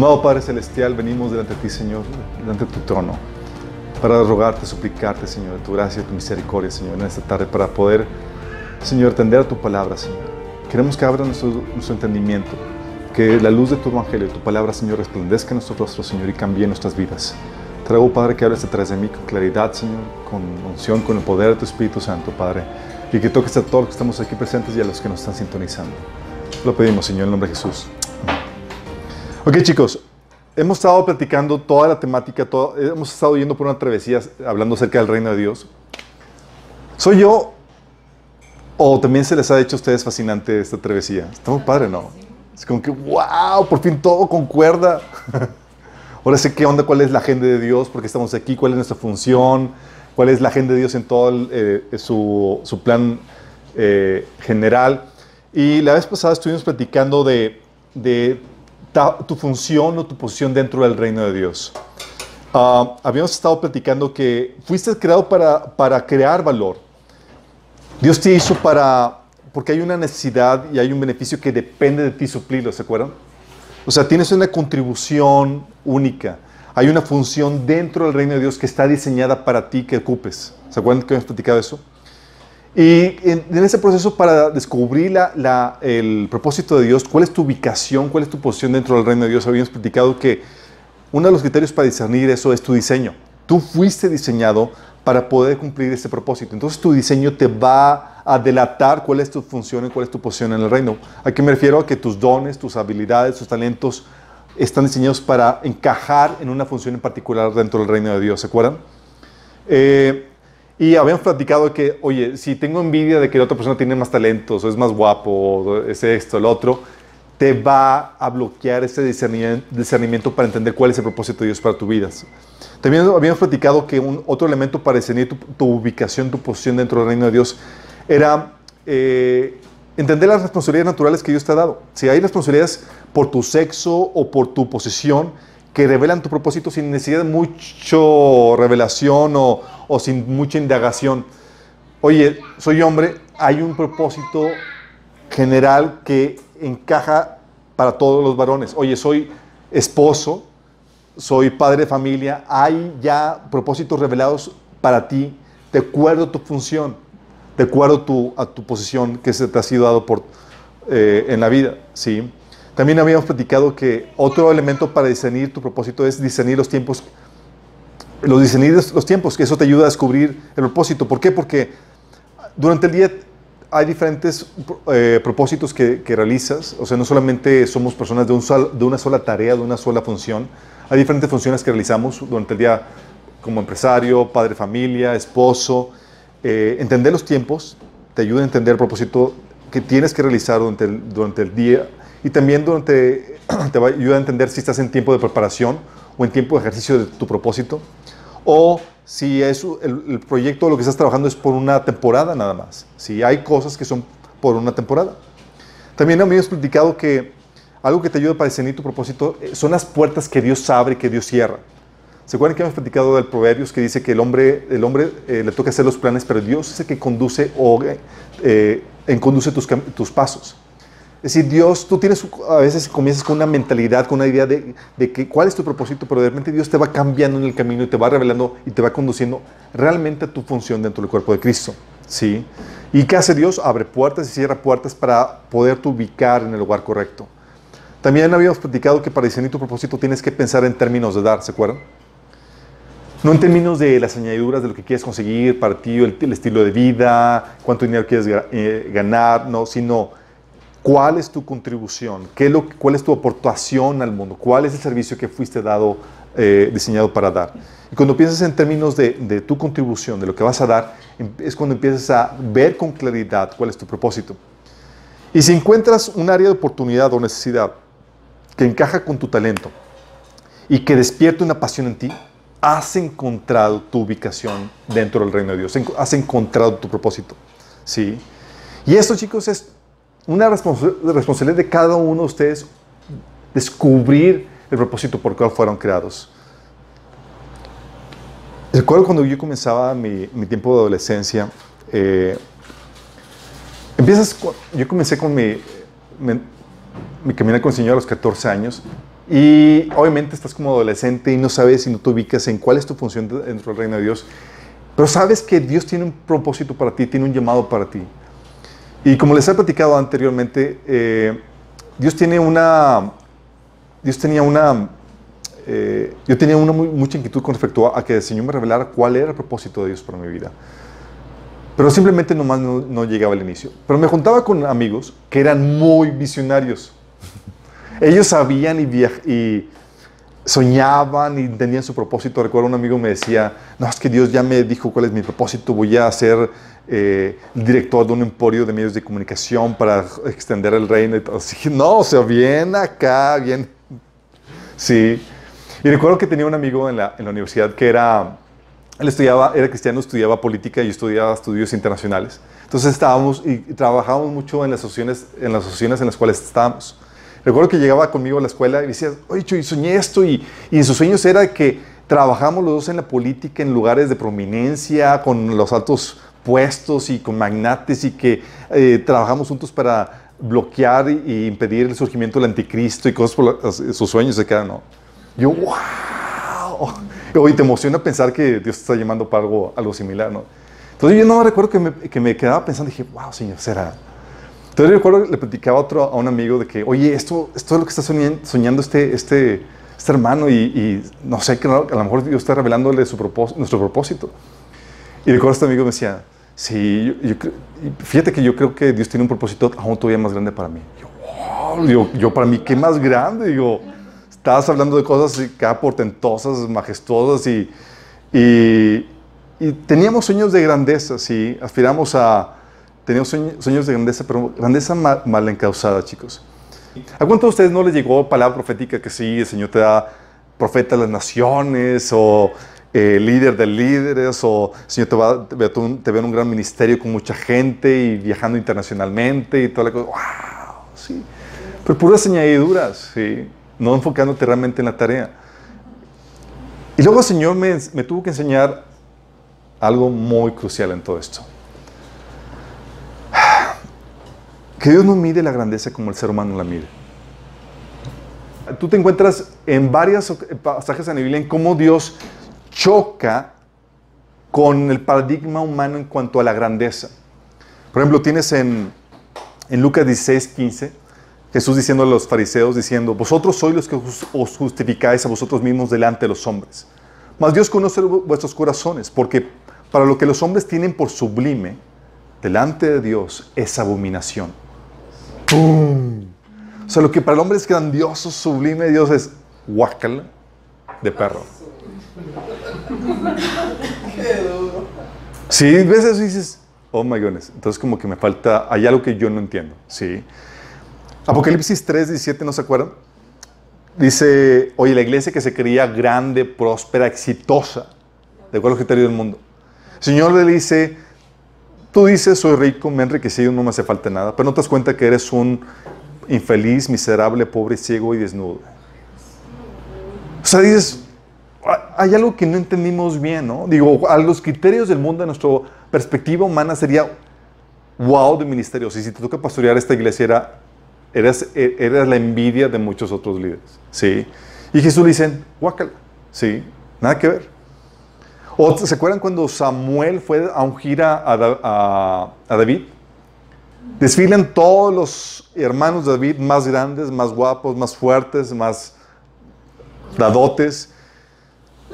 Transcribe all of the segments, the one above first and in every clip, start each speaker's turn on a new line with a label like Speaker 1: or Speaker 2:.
Speaker 1: Amado Padre Celestial, venimos delante de ti, Señor, delante de tu trono, para rogarte, suplicarte, Señor, de tu gracia y tu misericordia, Señor, en esta tarde, para poder, Señor, atender a tu palabra, Señor. Queremos que abra nuestro, nuestro entendimiento, que la luz de tu evangelio, tu palabra, Señor, resplandezca en nuestro rostro, Señor, y cambie nuestras vidas. Te ruego, Padre, que hables detrás de mí con claridad, Señor, con unción, con el poder de tu Espíritu Santo, Padre, y que toques a todos los que estamos aquí presentes y a los que nos están sintonizando. Lo pedimos, Señor, en el nombre de Jesús. Ok, chicos, hemos estado platicando toda la temática, hemos estado yendo por una travesía hablando acerca del reino de Dios. ¿Soy yo o también se les ha hecho a ustedes fascinante esta travesía? Está muy padre, ¿no? Es como que, wow, por fin todo concuerda. Ahora sé qué onda, cuál es la agenda de Dios, por qué estamos aquí, cuál es nuestra función, cuál es la agenda de Dios en todo eh, su, plan eh, general. Y la vez pasada estuvimos platicando de tu función o tu posición dentro del reino de Dios. Uh, habíamos estado platicando que fuiste creado para, para crear valor. Dios te hizo para, porque hay una necesidad y hay un beneficio que depende de ti suplirlo, ¿se acuerdan? O sea, tienes una contribución única. Hay una función dentro del reino de Dios que está diseñada para ti que ocupes. ¿Se acuerdan que habíamos platicado eso? Y en, ese proceso para descubrir la, el propósito de Dios, cuál es tu ubicación, cuál es tu posición dentro del reino de Dios, habíamos platicado que uno de los criterios para discernir eso es tu diseño. Tú fuiste diseñado para poder cumplir ese propósito. Entonces tu diseño te va a delatar cuál es tu función y cuál es tu posición en el reino. ¿A qué me refiero? A que tus dones, tus habilidades, tus talentos están diseñados para encajar en una función en particular dentro del reino de Dios. ¿Se acuerdan? Eh, y habíamos platicado que, oye, si tengo envidia de que la otra persona tiene más talentos, o es más guapo, o es esto, el otro, te va a bloquear ese discernimiento para entender cuál es el propósito de Dios para tu vida. También habíamos platicado que un otro elemento para discernir tu, ubicación, tu posición dentro del reino de Dios, era eh, entender las responsabilidades naturales que Dios te ha dado. Si hay responsabilidades por tu sexo o por tu posición, que revelan tu propósito sin necesidad de mucho revelación o, o sin mucha indagación. Oye, soy hombre, hay un propósito general que encaja para todos los varones. Oye, soy esposo, soy padre de familia, hay ya propósitos revelados para ti, de acuerdo a tu función, de acuerdo a tu posición que se te ha sido dado por, eh, en la vida. ¿sí? También habíamos platicado que otro elemento para discernir tu propósito es discernir los tiempos, los discernir los tiempos, que eso te ayuda a descubrir el propósito. ¿Por qué? Porque durante el día hay diferentes eh, propósitos que, realizas, o sea, no solamente somos personas de, un de una sola tarea, de una sola función, hay diferentes funciones que realizamos durante el día como empresario, padre familia, esposo. Eh, entender los tiempos te ayuda a entender el propósito que tienes que realizar durante el día y también durante, te va a a entender si estás en tiempo de preparación o en tiempo de ejercicio de tu propósito, o si es el, el proyecto lo que estás trabajando es por una temporada nada más. Si hay cosas que son por una temporada. También habíamos platicado que algo que te ayuda para discernir tu propósito eh, son las puertas que Dios abre y que Dios cierra. ¿Se acuerdan que hemos platicado del Proverbios que dice que el hombre, el hombre eh, le toca hacer los planes, pero Dios es el que conduce o eh, conduce tus, tus pasos? Es decir, Dios, tú tienes, a veces comienzas con una mentalidad, con una idea de, que, cuál es tu propósito, pero de repente Dios te va cambiando en el camino y te va revelando y te va conduciendo realmente a tu función dentro del cuerpo de Cristo. ¿sí? ¿Y qué hace Dios? Abre puertas y cierra puertas para poderte ubicar en el lugar correcto. También habíamos platicado que para diseñar tu propósito tienes que pensar en términos de dar, ¿se acuerdan? No en términos de las añadiduras de lo que quieres conseguir para ti, el, el estilo de vida, cuánto dinero quieres eh, ganar, no, sino ¿Cuál es tu contribución? ¿Qué lo, ¿Cuál es tu aportación al mundo? ¿Cuál es el servicio que fuiste dado, eh, diseñado para dar? Y cuando piensas en términos de, de, tu contribución, de lo que vas a dar, em, es cuando empiezas a ver con claridad cuál es tu propósito. Y si encuentras un área de oportunidad o necesidad que encaja con tu talento y que despierta una pasión en ti, has encontrado tu ubicación dentro del reino de Dios, has encontrado tu propósito. ¿sí? Y esto, chicos, es una responsabilidad de cada uno de ustedes descubrir el propósito por el cual fueron creados. Recuerdo cuando yo comenzaba mi, tiempo de adolescencia, eh, empiezas, yo comencé con mi, mi, mi camino con el Señor a los 14 años Y obviamente estás como adolescente y no sabes y no te ubicas en cuál es tu función dentro del reino de Dios. Pero sabes que Dios tiene un propósito para ti, tiene un llamado para ti. Y como les he platicado anteriormente, eh, Dios tiene una, Dios tenía una, eh, yo tenía una mucha inquietud con respecto a, que el Señor me revelara cuál era el propósito de Dios para mi vida. Pero simplemente nomás no, no llegaba al inicio. Pero me juntaba con amigos que eran muy visionarios. Ellos sabían y, y soñaban y tenían su propósito. Recuerdo un amigo me decía, no, es que Dios ya me dijo cuál es mi propósito, voy a ser eh, director de un emporio de medios de comunicación para extender el reino. Y todo. Así, no, o sea, bien acá, bien. Sí. Y recuerdo que tenía un amigo en la, universidad que era, él estudiaba, era cristiano, estudiaba política y estudiaba estudios internacionales. Entonces estábamos y, trabajábamos mucho en las asociaciones en las, asociaciones en las cuales estábamos. Recuerdo que llegaba conmigo a la escuela y decía, oye, y soñé esto, y, y en sus sueños era que trabajamos los dos en la política en lugares de prominencia, con los altos puestos y con magnates, y que eh, trabajamos juntos para bloquear y, impedir el surgimiento del anticristo y cosas por sus sueños se quedan, ¿no? Yo, wow. Hoy te emociona pensar que Dios te está llamando para algo, algo similar, ¿no? Entonces yo no recuerdo que me, que me quedaba pensando, dije, wow, Señor, será. Entonces recuerdo, le platicaba a, otro, a un amigo de que, oye, esto, esto es lo que está soñando, este, este, este hermano y, no sé, que a lo mejor Dios está revelándole su propósito, nuestro propósito. Y recuerdo este amigo me decía, sí, fíjate que yo creo que Dios tiene un propósito aún todavía más grande para mí. Yo, wow, yo, para mí, ¿qué más grande? Digo, estabas hablando de cosas cada portentosas, majestuosas y, y, y teníamos sueños de grandeza, sí, aspiramos a Teníamos sueños de grandeza, pero grandeza mal, encausada, chicos. ¿A cuántos de ustedes no les llegó palabra profética que sí, el Señor te da profeta de las naciones o eh, líder de líderes o Señor te, va, te, ve, en un gran ministerio con mucha gente y viajando internacionalmente y toda la cosa? ¡Wow! Sí. Pero puras añadiduras, ¿sí? No enfocándote realmente en la tarea. Y luego el Señor me, me tuvo que enseñar algo muy crucial en todo esto. Que Dios no mide la grandeza como el ser humano la mide. Tú te encuentras en varios pasajes en la Biblia en cómo Dios choca con el paradigma humano en cuanto a la grandeza. Por ejemplo, tienes en, en Lucas 16, 15, Jesús diciendo a los fariseos, diciendo, vosotros sois los que os justificáis a vosotros mismos delante de los hombres. Mas Dios conoce vuestros corazones, porque para lo que los hombres tienen por sublime, delante de Dios es abominación. O sea, lo que para el hombre es grandioso, sublime, Dios es guacal de perro. Si ves dices, oh my goodness, entonces como que me falta, hay algo que yo no entiendo, ¿sí? Apocalipsis 3, 17, ¿no se acuerdan? Dice, oye, la iglesia que se creía grande, próspera, exitosa, de acuerdo al criterio del mundo. El Señor le dice, Tú dices, soy rico, me he enriquecido, no me hace falta nada, pero no te das cuenta que eres un infeliz, miserable, pobre, ciego y desnudo. O sea, dices, hay algo que no entendimos bien, ¿no? Digo, a los criterios del mundo, a nuestra perspectiva humana sería wow de ministerios. Y si te toca pastorear esta iglesia, era, eras, eras la envidia de muchos otros líderes, ¿sí? Y Jesús le dice, guácala, ¿sí? Nada que ver. ¿O se acuerdan cuando Samuel fue a ungir a, a, David? Desfilan todos los hermanos de David más grandes, más guapos, más fuertes, más dadotes.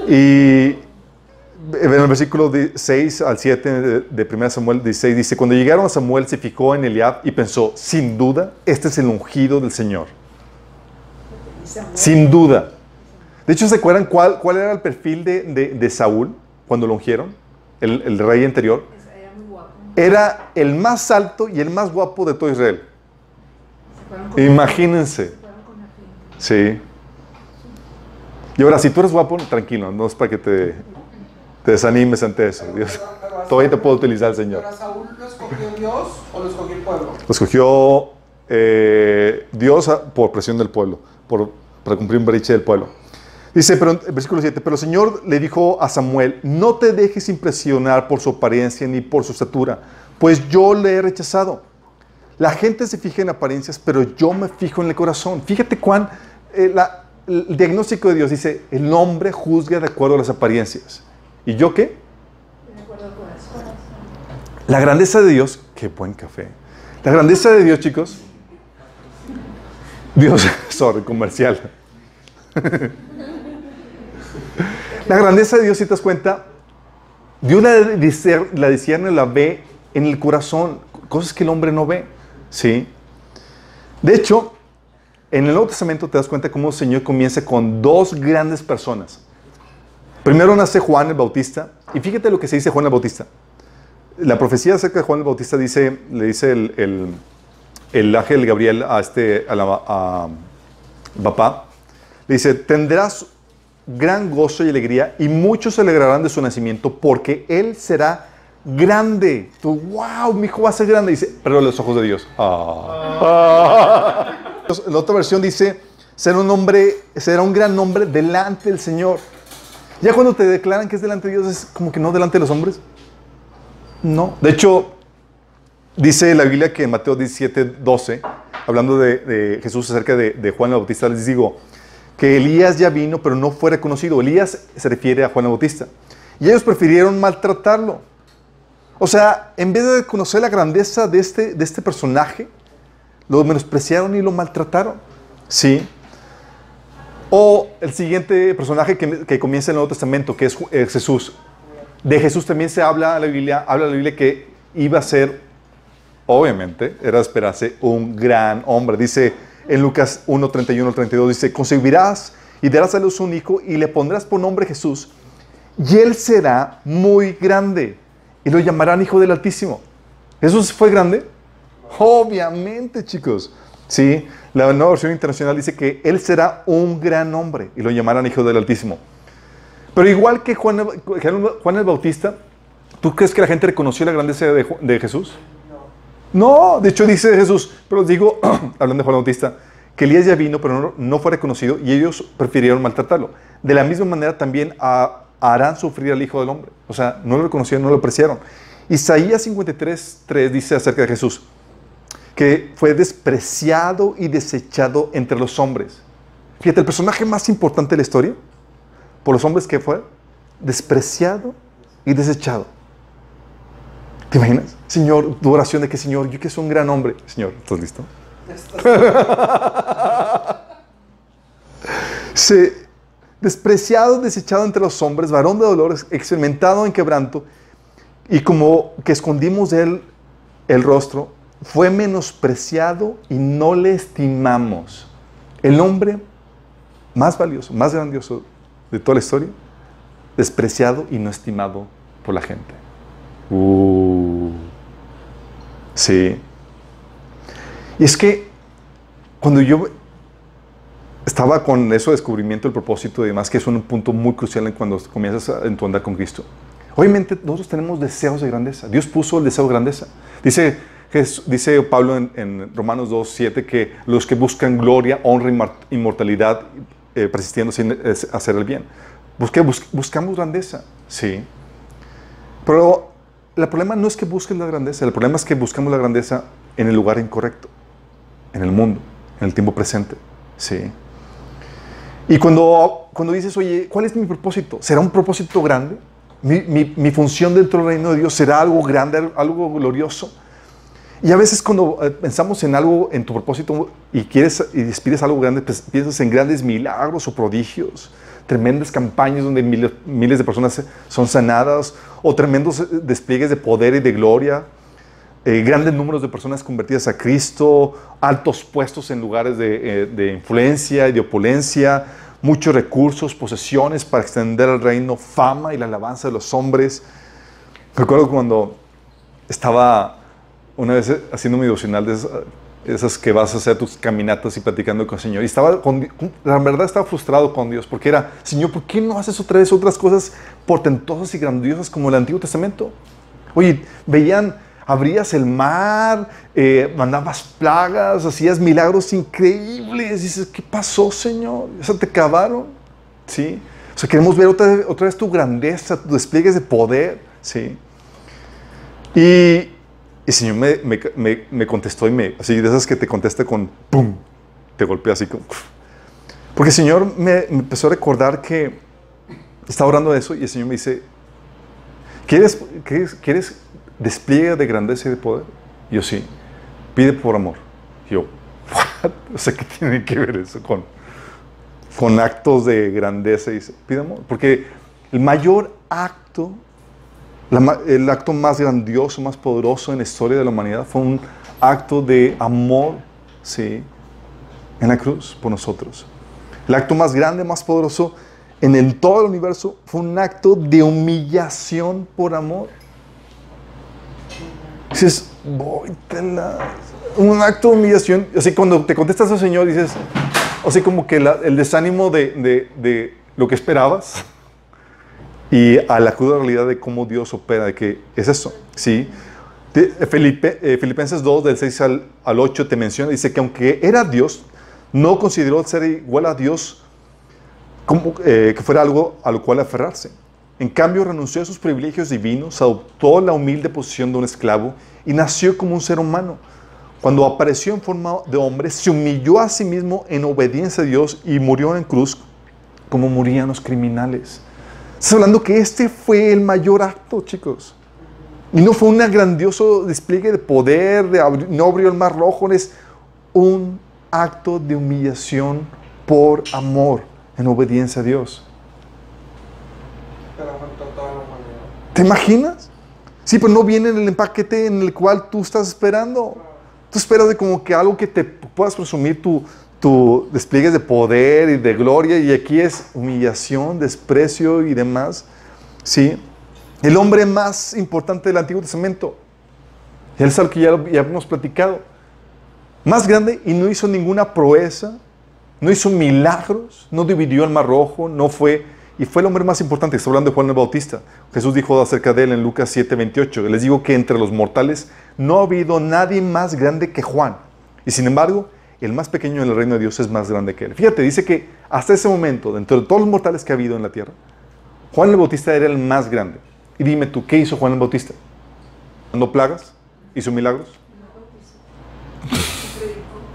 Speaker 1: Y en el versículo 6 al 7 de 1 Samuel 16 dice, cuando llegaron a Samuel se fijó en Eliab y pensó, sin duda, este es el ungido del Señor. Sin duda. De hecho, ¿se acuerdan cuál, cuál era el perfil de, de Saúl? Cuando lo ungieron, el, rey anterior, era, muy guapo. era el más alto y el más guapo de todo Israel. Imagínense. Sí. Y ahora, si tú eres guapo, tranquilo, no es para que te, te desanimes ante eso. Dios, todavía te puedo utilizar el Señor.
Speaker 2: ¿Pero Saúl lo escogió Dios o lo escogió el pueblo?
Speaker 1: Lo escogió eh, Dios por presión del pueblo, por, para cumplir un breche del pueblo. Dice, pero, versículo 7, pero el Señor le dijo a Samuel, no te dejes impresionar por su apariencia ni por su estatura, pues yo le he rechazado. La gente se fija en apariencias, pero yo me fijo en el corazón. Fíjate cuán, eh, el diagnóstico de Dios dice, el hombre juzga de acuerdo a las apariencias. ¿Y yo qué?
Speaker 3: De acuerdo con eso.
Speaker 1: La grandeza de Dios, qué buen café. La grandeza de Dios, chicos. Dios, sorry, comercial. La grandeza de Dios, si te das cuenta, Dios la, la discierne, la ve en el corazón, cosas que el hombre no ve. ¿Sí? De hecho, en el Nuevo Testamento te das cuenta cómo el Señor comienza con dos grandes personas. Primero nace Juan el Bautista, y fíjate lo que se dice Juan el Bautista. La profecía acerca de Juan el Bautista dice, le dice el ángel Gabriel a este a, la- a papá, le dice, tendrás gran gozo y alegría y muchos se alegrarán de su nacimiento porque él será grande. Tú, wow, mi hijo va a ser grande. Dice, pero los ojos de Dios. Ah. La otra versión dice, será un hombre, será un gran hombre delante del Señor. Ya cuando te declaran que es delante de Dios, es como que no delante de los hombres. No. De hecho, dice la Biblia que en Mateo 17, 12, hablando de, de Jesús acerca de, de Juan el Bautista, les digo que Elías ya vino, pero no fue reconocido. Elías se refiere a Juan el Bautista. Y ellos prefirieron maltratarlo. O sea, en vez de conocer la grandeza de este, de este personaje, lo menospreciaron y lo maltrataron. Sí. O el siguiente personaje que, que comienza en el Nuevo Testamento, que es es Jesús. De Jesús también se habla la Biblia, habla la Biblia que iba a ser, obviamente, era esperarse un gran hombre. Dice en Lucas 1, 31 al 32, dice, concebirás y darás a luz un hijo y le pondrás por nombre Jesús y él será muy grande y lo llamarán Hijo del Altísimo. ¿Jesús fue grande? Obviamente, chicos. Sí, la nueva versión internacional dice que él será un gran hombre y lo llamarán Hijo del Altísimo. Pero igual que Juan, el- Bautista, ¿tú crees que la gente reconoció la grandeza de Jesús? No, de hecho dice Jesús, pero os digo, hablando de Juan Bautista, que Elías ya vino, pero no, no fue reconocido y ellos prefirieron maltratarlo. De la misma manera también harán sufrir al Hijo del Hombre. O sea, no lo reconocieron, no lo apreciaron. Isaías 53, 3 dice acerca de Jesús, que fue despreciado y desechado entre los hombres. Fíjate, el personaje más importante de la historia, por los hombres que fue, despreciado y desechado. ¿Te imaginas? Señor, tu oración de que, Señor, yo que soy un gran hombre. Señor, ¿estás listo? Se, despreciado, desechado entre los hombres, varón de dolores, experimentado en quebranto, y como que escondimos él el rostro, fue menospreciado y no le estimamos. El hombre más valioso, más grandioso de toda la historia, despreciado y no estimado por la gente. Uh, sí. Y es que cuando yo estaba con eso de descubrimiento, el propósito y demás, que es un punto muy crucial en cuando comienzas en tu andar con Cristo. Obviamente nosotros tenemos deseos de grandeza. Dios puso el deseo de grandeza. Dice, dice Pablo en, Romanos 2, 7 que los que buscan gloria, honra y inmortalidad, eh, persistiendo sin hacer el bien. Busque- bus- buscamos grandeza, sí. Pero el problema no es que busques la grandeza, el problema es que buscamos la grandeza en el lugar incorrecto, en el mundo, en el tiempo presente, sí. Y cuando, cuando dices, oye, ¿cuál es mi propósito? ¿Será un propósito grande? ¿Mi, función dentro del reino de Dios será algo grande, algo glorioso? Y a veces cuando eh, pensamos en algo, en tu propósito, y quieres y despides algo grande, pues, piensas en grandes milagros o prodigios, tremendas campañas donde miles, de personas son sanadas, o tremendos eh, despliegues de poder y de gloria, eh, grandes números de personas convertidas a Cristo, altos puestos en lugares de, eh, de influencia y de opulencia, muchos recursos, posesiones para extender el reino, fama y la alabanza de los hombres. Recuerdo cuando estaba una vez haciendo mi devocional de esas, que vas a hacer tus caminatas y platicando con el Señor. Y estaba, con, la verdad estaba frustrado con Dios porque era, Señor, ¿por qué no haces otra vez otras cosas portentosas y grandiosas como el Antiguo Testamento? Oye, veían, abrías el mar, eh, mandabas plagas, hacías milagros increíbles. dices, ¿qué pasó, Señor? ¿Eso te acabaron? ¿Sí? O sea, queremos ver otra, otra vez tu grandeza, tus despliegues de poder. ¿Sí? Y, y el Señor me, me- me- me contestó y me, así de esas que te contesta con ¡pum! Te golpea así como... Porque el Señor me, me empezó a recordar que estaba orando de eso y el Señor me dice, ¿quieres, quieres, quieres despliegue de grandeza y de poder? Y yo sí, pide por amor. Y yo, ¿what? O sea, ¿qué tiene que ver eso con, con actos de grandeza? Y dice, pide amor. Porque el mayor acto, la el acto más grandioso, más poderoso en la historia de la humanidad fue un acto de amor, ¿sí? En la cruz por nosotros. El acto más grande, más poderoso en el, todo el universo fue un acto de humillación por amor. Dices, voy, un acto de humillación. Así cuando te contestas al Señor, dices, así como que la- el desánimo de, de- de lo que esperabas y a la cruda realidad de cómo Dios opera, de que es eso, ¿sí? De- Filipe- eh, Filipenses 2, del 6 al, al 8, te menciona, dice que aunque era Dios, no consideró ser igual a Dios como, eh, que fuera algo a lo cual aferrarse. En cambio, renunció a sus privilegios divinos, adoptó la humilde posición de un esclavo y nació como un ser humano. Cuando apareció en forma de hombre, se humilló a sí mismo en obediencia a Dios y murió en cruz como morían los criminales. Estás hablando que este fue el mayor acto, chicos. Y no fue un grandioso despliegue de poder, de abri- no abrió el mar rojo, es un acto de humillación por amor, en obediencia a Dios. ¿Te imaginas? Sí, pero no viene en el empaquete en el cual tú estás esperando. Tú esperas de como que algo que te puedas presumir tu, tu despliegues de poder y de gloria y aquí es humillación, desprecio y demás. Sí. El hombre más importante del Antiguo Testamento. Él es algo que ya, hemos platicado. Más grande y no hizo ninguna proeza, no hizo milagros, no dividió el mar rojo, no fue, y fue el hombre más importante. Está hablando de Juan el Bautista. Jesús dijo acerca de él en Lucas 7, 28. Les digo que entre los mortales no ha habido nadie más grande que Juan. Y sin embargo, el más pequeño en el reino de Dios es más grande que él. Fíjate, dice que hasta ese momento, dentro de todos los mortales que ha habido en la tierra, Juan el Bautista era el más grande. Y dime tú, ¿qué hizo Juan el Bautista? ¿Mandó plagas? ¿Hizo milagros?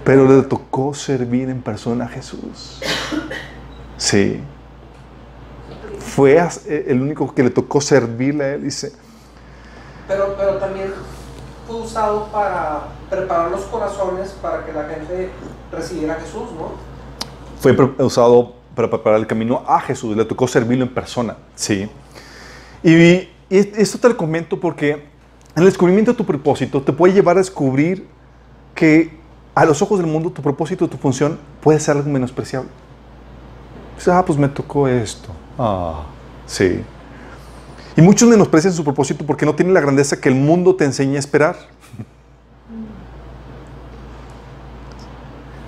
Speaker 1: Pero le tocó servir en persona a Jesús. Sí. Fue eh, el único que le tocó servirle a él. Dice,
Speaker 2: Pero, pero también fue usado para preparar los corazones para que la gente recibiera a Jesús, ¿no?
Speaker 1: fue usado para preparar el camino a Jesús. Le tocó servirlo en persona. Sí. Y, esto te lo comento porque el descubrimiento de tu propósito te puede llevar a descubrir que a los ojos del mundo tu propósito, tu función puede ser algo menospreciable. Ah, pues me tocó esto. Ah, sí. Y muchos menosprecian su propósito porque no tienen la grandeza que el mundo te enseña a esperar.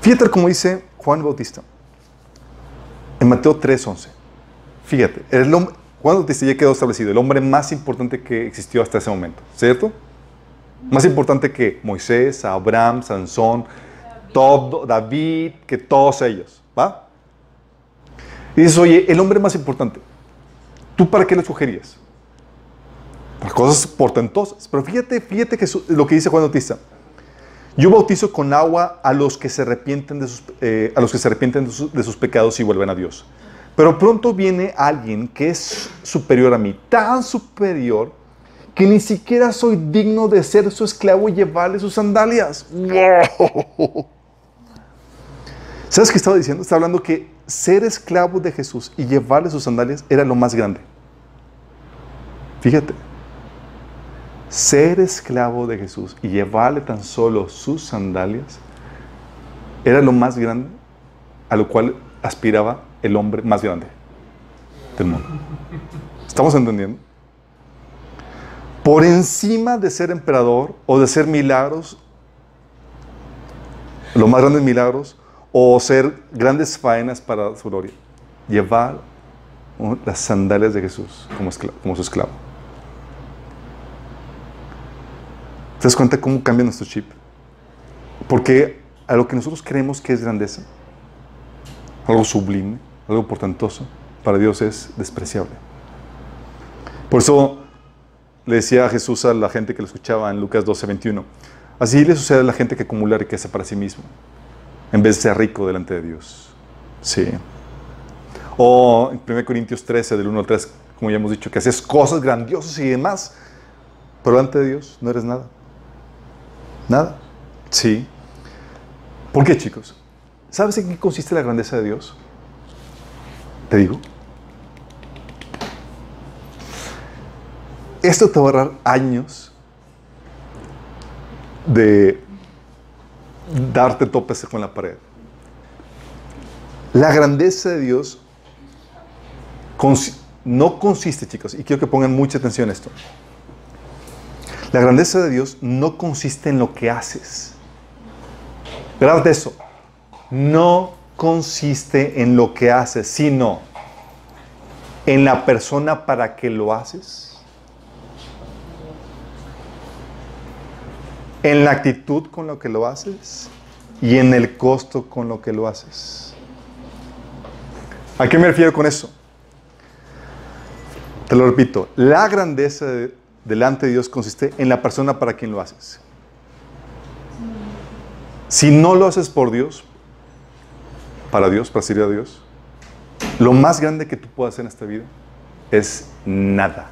Speaker 1: Fíjate como dice Juan Bautista en Mateo 3:11. Fíjate, Juan Bautista ya quedó establecido, el hombre más importante que existió hasta ese momento, ¿cierto? Más importante que Moisés, Abraham, Sansón, todo, David, que todos ellos, ¿va? Y dices, oye, el hombre más importante, ¿tú para qué le sugerías? Para cosas portentosas. Pero fíjate, fíjate que lo que dice Juan Bautista. Yo bautizo con agua a los que se arrepienten de sus, eh, a los que se arrepienten de sus, pecados y vuelven a Dios. Pero pronto viene alguien que es superior a mí, tan superior que ni siquiera soy digno de ser su esclavo y llevarle sus sandalias. ¡Wow! ¿Sabes qué estaba diciendo? Estaba hablando que ser esclavo de Jesús y llevarle sus sandalias era lo más grande. Fíjate. Ser esclavo de Jesús y llevarle tan solo sus sandalias era lo más grande a lo cual aspiraba el hombre más grande del mundo. ¿Estamos entendiendo? Por encima de ser emperador o de ser milagros, los más grandes milagros, o ser grandes faenas para su gloria, llevar las sandalias de Jesús como su esclavo. ¿Te das cuenta cómo cambia nuestro chip? Porque a lo que nosotros creemos que es grandeza, algo sublime, algo portentoso, para Dios es despreciable. Por eso le decía Jesús a la gente que lo escuchaba en Lucas 12, 21, así le sucede a la gente que acumula riqueza para sí mismo, en vez de ser rico delante de Dios. Sí. O en 1 Corintios 13, del 1 al 3, como ya hemos dicho, que haces cosas grandiosas y demás, pero ante Dios no eres nada. Nada. Sí. ¿Por qué, chicos? ¿Sabes en qué consiste la grandeza de Dios? Te digo. Esto te va a ahorrar años de darte topes con la pared. La grandeza de Dios no consiste, chicos, y quiero que pongan mucha atención a esto. La grandeza de Dios no consiste en lo que haces. de eso. No consiste en lo que haces, sino en la persona para que lo haces. En la actitud con lo que lo haces y en el costo con lo que lo haces. ¿A qué me refiero con eso? Te lo repito, la grandeza delante de Dios consiste en la persona para quien lo haces. Si no lo haces por Dios, para Dios, para servir a Dios, lo más grande que tú puedas hacer en esta vida es nada.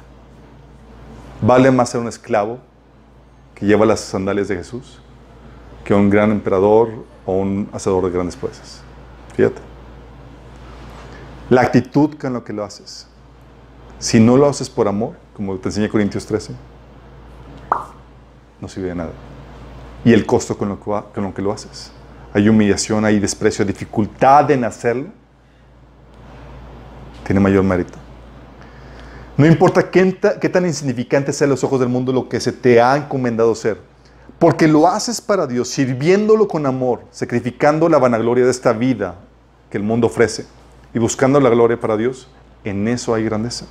Speaker 1: Vale más ser un esclavo que lleva las sandalias de Jesús que un gran emperador o un hacedor de grandes proezas. Fíjate. La actitud con lo que lo haces. Si no lo haces por amor, como te enseña Corintios 13, no sirve de nada. Y el costo con lo que, lo haces. Hay humillación, hay desprecio, dificultad en hacerlo. Tiene mayor mérito. No importa qué, qué tan insignificante sea a los ojos del mundo lo que se te ha encomendado ser. Porque lo haces para Dios, sirviéndolo con amor, sacrificando la vanagloria de esta vida que el mundo ofrece y buscando la gloria para Dios, en eso hay grandeza.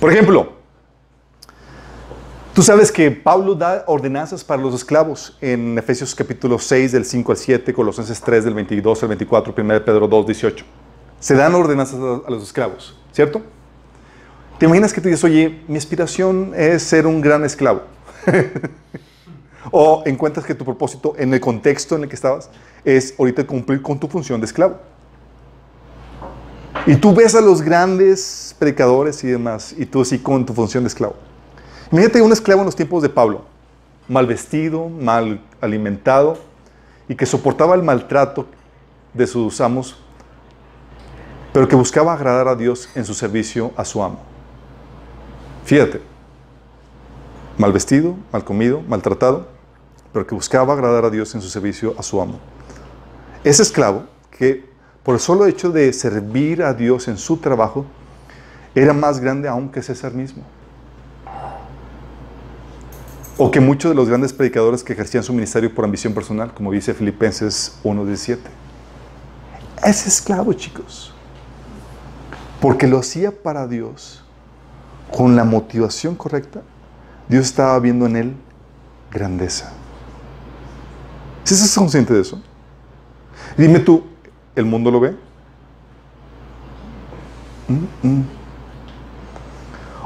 Speaker 1: Por ejemplo, tú sabes que Pablo da ordenanzas para los esclavos en Efesios capítulo 6 del 5 al 7, Colosenses 3 del 22 al 24, 1 Pedro 2, 18. Se dan ordenanzas a los esclavos, ¿cierto? ¿Te imaginas que tú dices, oye, mi aspiración es ser un gran esclavo? o encuentras que tu propósito en el contexto en el que estabas es ahorita cumplir con tu función de esclavo. Y tú ves a los grandes predicadores y demás, y tú así con tu función de esclavo. Imagínate un esclavo en los tiempos de Pablo, mal vestido, mal alimentado, y que soportaba el maltrato de sus amos, pero que buscaba agradar a Dios en su servicio a su amo. Fíjate, mal vestido, mal comido, maltratado, pero que buscaba agradar a Dios en su servicio a su amo. Ese esclavo que por el solo hecho de servir a Dios en su trabajo, era más grande aún que César mismo. O que muchos de los grandes predicadores que ejercían su ministerio por ambición personal, como dice Filipenses 1.17. Es esclavo, chicos. Porque lo hacía para Dios con la motivación correcta. Dios estaba viendo en él grandeza. ¿Sí estás consciente de eso? Dime tú, ¿El mundo lo ve? Mm, mm.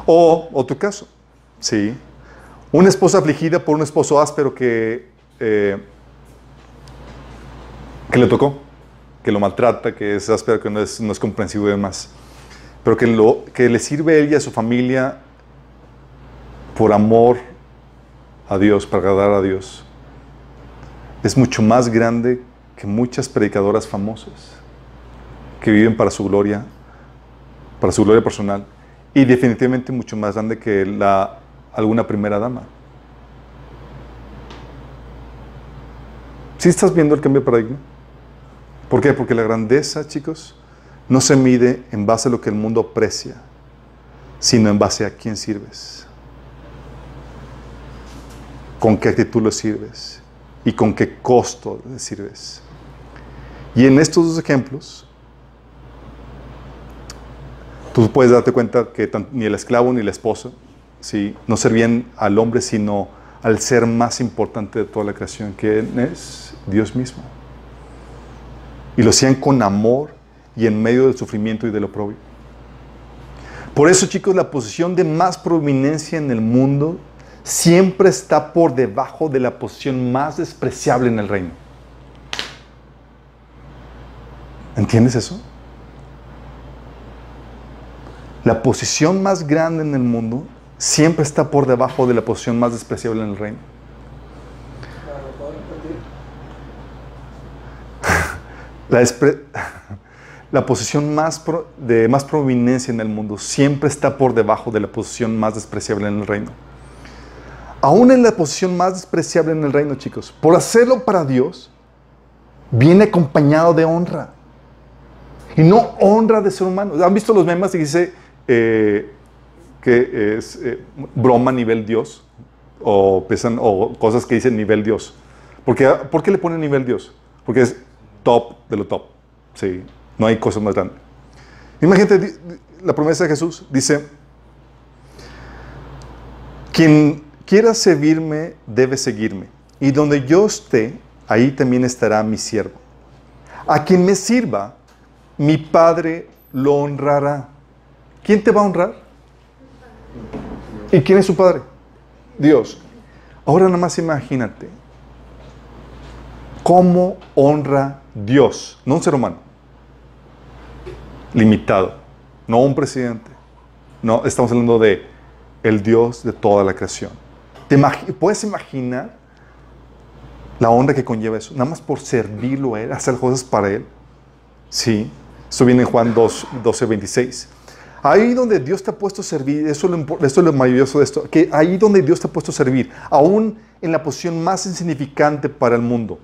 Speaker 1: O otro caso, sí. Una esposa afligida por un esposo áspero que, eh, que le tocó, que lo maltrata, que es áspero, que no es, no es comprensivo y demás. Pero que, lo, que le sirve a ella y a su familia por amor a Dios, para agradar a Dios. Es mucho más grande que muchas predicadoras famosas que viven para su gloria, para su gloria personal, y definitivamente mucho más grande que la, alguna primera dama. ¿Sí estás viendo el cambio de paradigma? ¿Por qué? Porque la grandeza, chicos, no se mide en base a lo que el mundo aprecia, sino en base a quién sirves, con qué actitud lo sirves y con qué costo sirves. Y en estos dos ejemplos, tú puedes darte cuenta que ni el esclavo ni la esposa ¿sí? no servían al hombre, sino al ser más importante de toda la creación, que es Dios mismo. Y lo hacían con amor y en medio del sufrimiento y del oprobio. Por eso, chicos, la posición de más prominencia en el mundo siempre está por debajo de la posición más despreciable en el reino. ¿Entiendes eso? La posición más grande en el mundo siempre está por debajo de la posición más despreciable en el reino. La, la posición más pro- de más prominencia en el mundo siempre está por debajo de la posición más despreciable en el reino. Aún en la posición más despreciable en el reino, chicos, por hacerlo para Dios, viene acompañado de honra. Y no honra de ser humano. ¿Han visto los memes que dice eh, que es eh, broma nivel Dios? O, piensan- o cosas que dicen nivel Dios. ¿Por qué, ¿Por qué le ponen nivel Dios? Porque es top de lo top. Sí, no hay cosa más grande. Imagínate la promesa de Jesús. Dice, quien quiera servirme debe seguirme. Y donde yo esté, ahí también estará mi siervo. A quien me sirva, mi Padre lo honrará. ¿Quién te va a honrar? ¿Y quién es su Padre? Dios. Ahora nada más imagínate cómo honra Dios, no un ser humano, limitado, no un presidente. No, estamos hablando de el Dios de toda la creación. ¿Te imagi- ¿Puedes imaginar la honra que conlleva eso? Nada más por servirlo a Él, hacer cosas para Él. Sí, eso viene en Juan 2, 12, 26. Ahí donde Dios te ha puesto a servir, eso es, lo, es lo maravilloso de esto, que ahí donde Dios te ha puesto a servir, aún en la posición más insignificante para el mundo,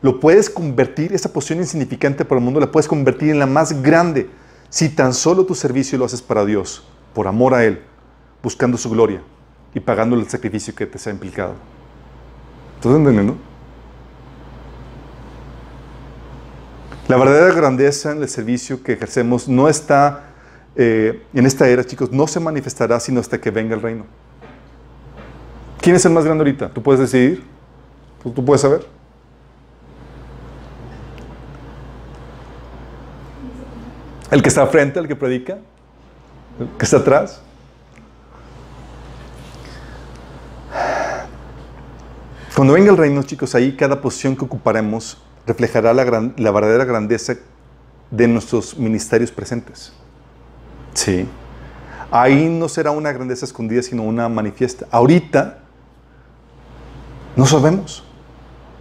Speaker 1: lo puedes convertir, esa posición insignificante para el mundo, la puedes convertir en la más grande si tan solo tu servicio lo haces para Dios, por amor a Él, buscando su gloria y pagando el sacrificio que te sea implicado. ¿Estás entendiendo? La verdadera grandeza en el servicio que ejercemos no está eh, en esta era, chicos, no se manifestará sino hasta que venga el reino. ¿Quién es el más grande ahorita? ¿Tú puedes decidir? ¿Tú, puedes saber? ¿El que está frente, el que predica? ¿El que está atrás? Cuando venga el reino, chicos, ahí cada posición que ocuparemos reflejará la, verdadera grandeza de nuestros ministerios presentes. Sí. Ahí no será una grandeza escondida, sino una manifiesta. Ahorita no sabemos.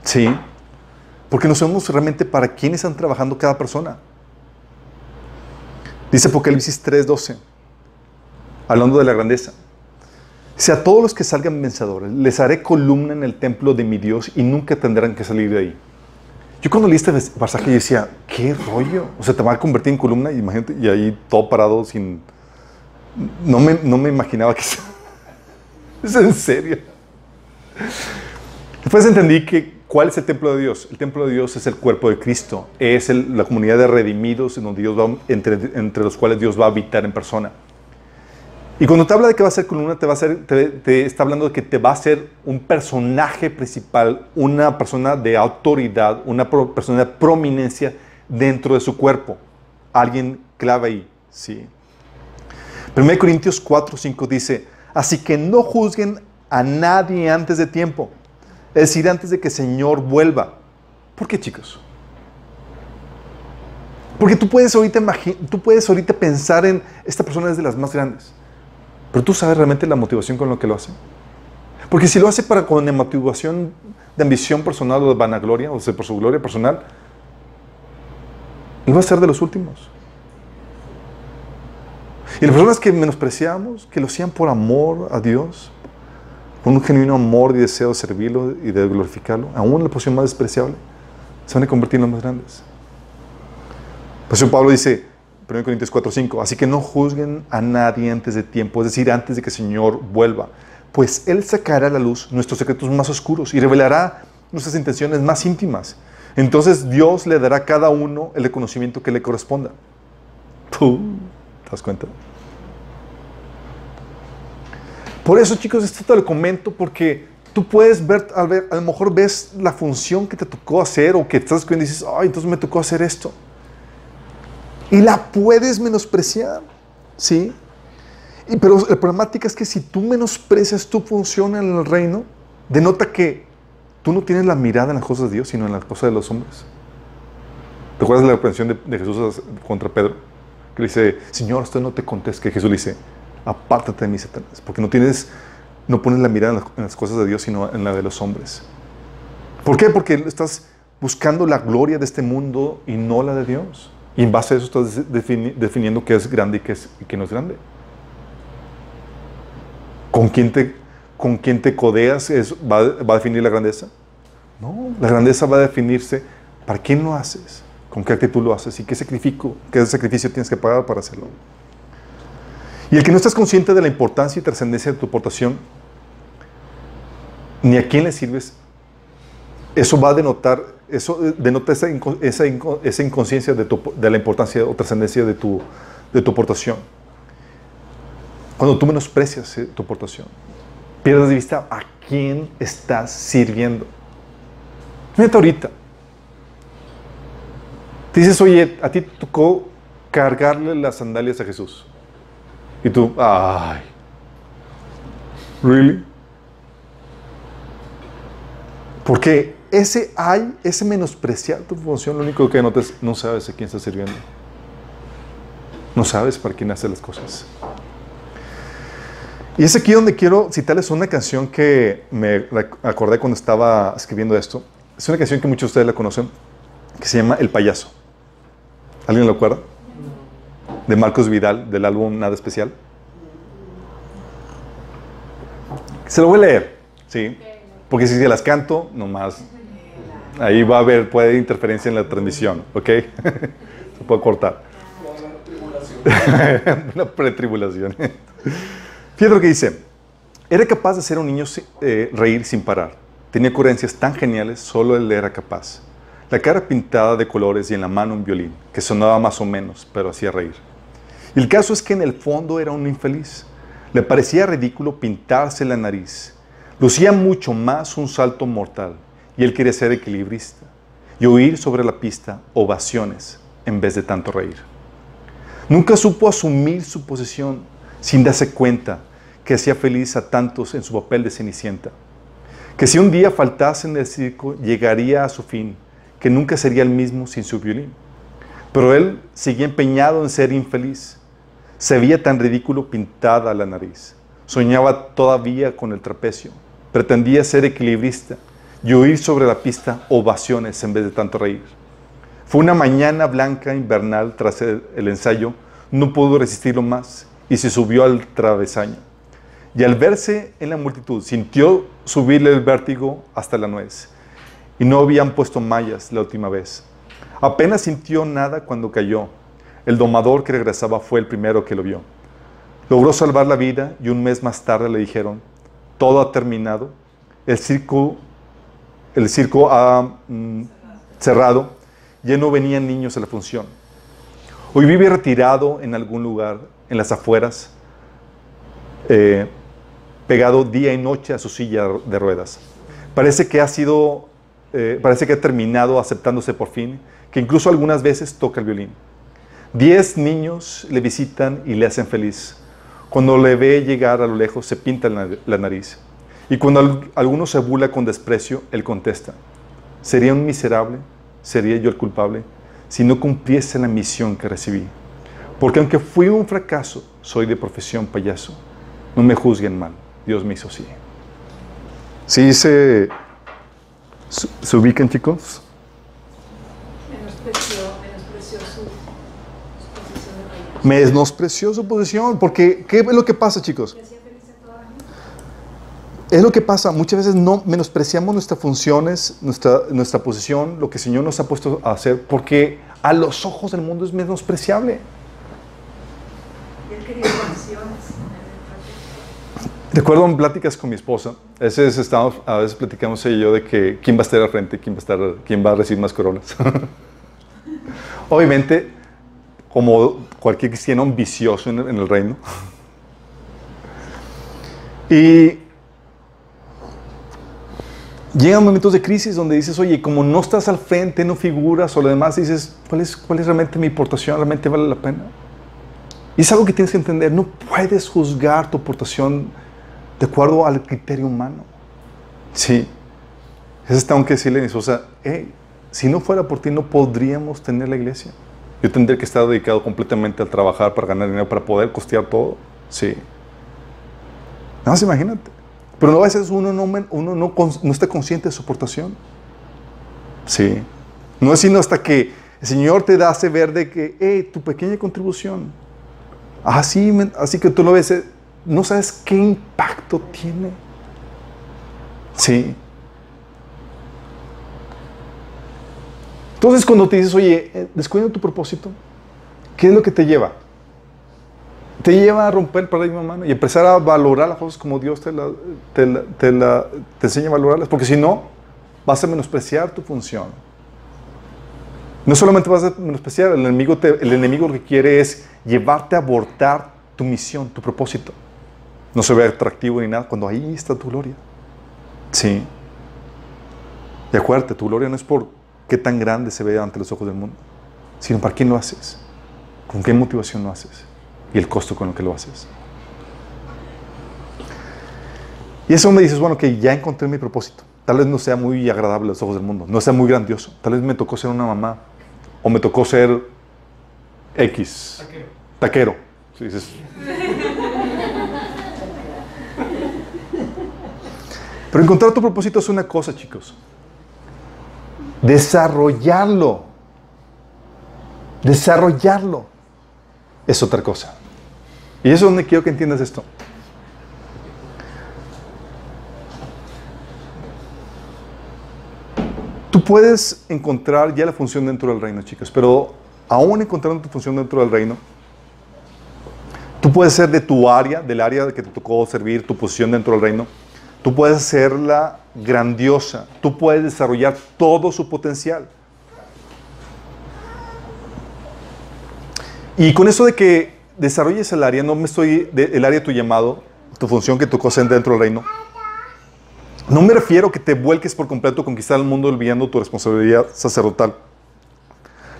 Speaker 1: Sí. Porque no sabemos realmente para quién están trabajando cada persona. Dice Apocalipsis 3:12, hablando de la grandeza. Dice, a todos los que salgan vencedores, les haré columna en el templo de mi Dios y nunca tendrán que salir de ahí. Yo cuando leí este pasaje yo decía, ¿qué rollo? O sea, te va a convertir en columna y imagínate, y ahí todo parado sin... No me, no me imaginaba que... ¿Es en serio? Después entendí que ¿cuál es el templo de Dios? El templo de Dios es el cuerpo de Cristo, es el- la comunidad de redimidos en donde Dios va, entre, entre los cuales Dios va a habitar en persona. Y cuando te habla de que va a ser columna, te, va a ser, te, te está hablando de que te va a ser un personaje principal, una persona de autoridad, una pro- persona de prominencia dentro de su cuerpo. Alguien clave ahí, sí. 1 Corintios 4, 5 dice, así que no juzguen a nadie antes de tiempo, es decir, antes de que el Señor vuelva. ¿Por qué, chicos? Porque tú puedes ahorita, tú puedes ahorita pensar en esta persona es de las más grandes. Pero tú sabes realmente la motivación con lo que lo hace. Porque si lo hace para con la motivación de ambición personal o de vanagloria, o sea, por su gloria personal, él va a ser de los últimos. Y las personas que menospreciamos, que lo hacían por amor a Dios, con un genuino amor y deseo de servirlo y de glorificarlo, aún en la posición más despreciable, se van a convertir en los más grandes. Por eso Pablo dice, 1 Corintios 4, 5, así que no juzguen a nadie antes de tiempo, es decir, antes de que el Señor vuelva, pues Él sacará a la luz nuestros secretos más oscuros y revelará nuestras intenciones más íntimas. Entonces Dios le dará a cada uno el reconocimiento que le corresponda. Puh, ¿Te das cuenta? Por eso, chicos, esto te lo comento porque tú puedes ver, a, ver, a lo mejor ves la función que te tocó hacer o que estás escribiendo y dices, ay, entonces me tocó hacer esto. Y la puedes menospreciar, ¿sí? Pero la problemática es que si tú menosprecias tu función en el reino, denota que tú no tienes la mirada en las cosas de Dios, sino en las cosas de los hombres. ¿Te ¿Te acuerdas de la reprensión de, Jesús contra Pedro? Que le dice, Señor, usted no te contesta. Que Jesús dice, apártate de mí, Satanás, porque no tienes, no pones la mirada en las, en las cosas de Dios, sino en la de los hombres. ¿Por qué? Porque estás buscando la gloria de este mundo y no la de Dios. Y en base a eso estás defini- definiendo qué es grande y qué, es, qué no es grande. ¿Con quién te, con quién te codeas va, va a definir la grandeza? No, la grandeza va a definirse para quién lo haces, con qué actitud lo haces y qué sacrificio, qué sacrificio tienes que pagar para hacerlo. Y el que no estás consciente de la importancia y trascendencia de tu aportación, ni a quién le sirves, eso va a denotar, eso eh, denota esa, inco- esa, esa inconsciencia de, la importancia o trascendencia de tu, de tu aportación. Cuando tú menosprecias eh, tu aportación, pierdes de vista a quién estás sirviendo. Fíjate ahorita. Te dices, oye, a ti tocó cargarle las sandalias a Jesús. Y tú, ay, ¿really? Porque ese hay, ese menospreciar tu función, lo único que notas es no sabes a quién estás sirviendo. No sabes para quién hace las cosas. Y es aquí donde quiero citarles una canción que me acordé cuando estaba escribiendo esto. Es una canción que muchos de ustedes la conocen, que se llama El Payaso. ¿Alguien lo acuerda? De Marcos Vidal, del álbum Nada Especial. Se lo voy a leer, ¿sí? Porque si se las canto, nomás, ahí va a haber, puede haber interferencia en la transmisión, ¿ok? Se puede cortar. Una pretribulación. Fíjate lo que dice. Era capaz de hacer un niño eh, reír sin parar. Tenía coherencias tan geniales, solo él era capaz. La cara pintada de colores y en la mano un violín, que sonaba más o menos, pero hacía reír. Y el caso es que en el fondo era un infeliz. Le parecía ridículo pintarse la nariz. Lucía mucho más un salto mortal, y él quería ser equilibrista y oír sobre la pista ovaciones en vez de tanto reír. Nunca supo asumir su posición sin darse cuenta que hacía feliz a tantos en su papel de cenicienta. Que si un día faltase en el circo, llegaría a su fin, que nunca sería el mismo sin su violín. Pero él seguía empeñado en ser infeliz. Se veía tan ridículo pintada la nariz. Soñaba todavía con el trapecio. Pretendía ser equilibrista y oír sobre la pista ovaciones en vez de tanto reír. Fue una mañana blanca invernal tras el, ensayo, no pudo resistirlo más y se subió al travesaño. Y al verse en la multitud, sintió subirle el vértigo hasta la nuez. Y no habían puesto mallas la última vez. Apenas sintió nada cuando cayó. El domador que regresaba fue el primero que lo vio. Logró salvar la vida y un mes más tarde le dijeron, todo ha terminado, el circo, el circo ha mm, cerrado, ya no venían niños a la función. Hoy vive retirado en algún lugar, en las afueras, eh, pegado día y noche a su silla de ruedas. Parece que ha sido, eh, parece que ha terminado aceptándose por fin, que incluso algunas veces toca el violín. Diez niños le visitan y le hacen feliz. Cuando le ve llegar a lo lejos, se pinta la la nariz. Y cuando al- alguno se burla con desprecio, él contesta, ¿sería un miserable? ¿Sería yo el culpable? Si no cumpliese la misión que recibí. Porque aunque fui un fracaso, soy de profesión payaso. No me juzguen mal, Dios me hizo así. ¿Sí se, se, ubican, chicos?
Speaker 3: Menospreció, su, posición.
Speaker 1: Menospreció su posición, porque ¿qué es lo que pasa, chicos?
Speaker 3: Le hacía feliz a toda la gente.
Speaker 1: Es lo que pasa, muchas veces no menospreciamos nuestras funciones, nuestra, nuestra posición, lo que el Señor nos ha puesto a hacer, porque a los ojos del mundo es menospreciable. Recuerdo en pláticas con mi esposa, a veces, estamos, a veces platicamos ella y yo de que quién va a estar al frente, quién va a, estar, quién va a recibir más coronas. Obviamente, como cualquier cristiano ambicioso en, en el reino. Y llegan momentos de crisis donde dices, oye, como no estás al frente, no figuras o lo demás, dices, ¿cuál es, cuál es realmente mi aportación? ¿Realmente vale la pena? Y es algo que tienes que entender, no puedes juzgar tu aportación de acuerdo al criterio humano. Sí. Eso tengo que decirle a mi esposa, hey, si no fuera por ti no podríamos tener la iglesia. Yo tendría que estar dedicado completamente al trabajar para ganar dinero, para poder costear todo. Sí. Nada más imagínate. Pero a veces uno no, uno no, no está consciente de su aportación. Sí. No es sino hasta que el Señor te hace ver de que, hey, tu pequeña contribución, así, men- así que tú lo ves, eh, no sabes qué impacto tiene. Sí. Entonces cuando te dices, oye, eh, descuida tu propósito, ¿qué es lo que te lleva? Te lleva a romper el paradigma humano y empezar a valorar las cosas como Dios te, la- te, la- te enseña a valorarlas, porque si no, vas a menospreciar tu función. No solamente vas a menospreciar, el enemigo, el enemigo lo que quiere es llevarte a abortar tu misión, tu propósito. No se ve atractivo ni nada cuando ahí está tu gloria. Sí. Y acuérdate, tu gloria no es por qué tan grande se ve ante los ojos del mundo, sino para quién lo haces, con qué motivación lo haces y el costo con el que lo haces. Y eso me dices, bueno, que ya encontré mi propósito. Tal vez no sea muy agradable a los ojos del mundo, no sea muy grandioso. Tal vez me tocó ser una mamá o me tocó ser X,
Speaker 2: Taquero.
Speaker 1: taquero. Sí, dices. Pero encontrar tu propósito es una cosa, chicos. Desarrollarlo. Desarrollarlo es otra cosa. Y eso es donde quiero que entiendas esto. Tú puedes encontrar ya la función dentro del reino, chicos, pero aún encontrando tu función dentro del reino, tú puedes ser de tu área, del área que te tocó servir, tu posición dentro del reino, tú puedes hacerla grandiosa, tú puedes desarrollar todo su potencial. Y con eso de que desarrolles el área, no me estoy, de- el área de tu llamado, tu función que tocó hacer dentro del reino, no me refiero que te vuelques por completo a conquistar el mundo olvidando tu responsabilidad sacerdotal.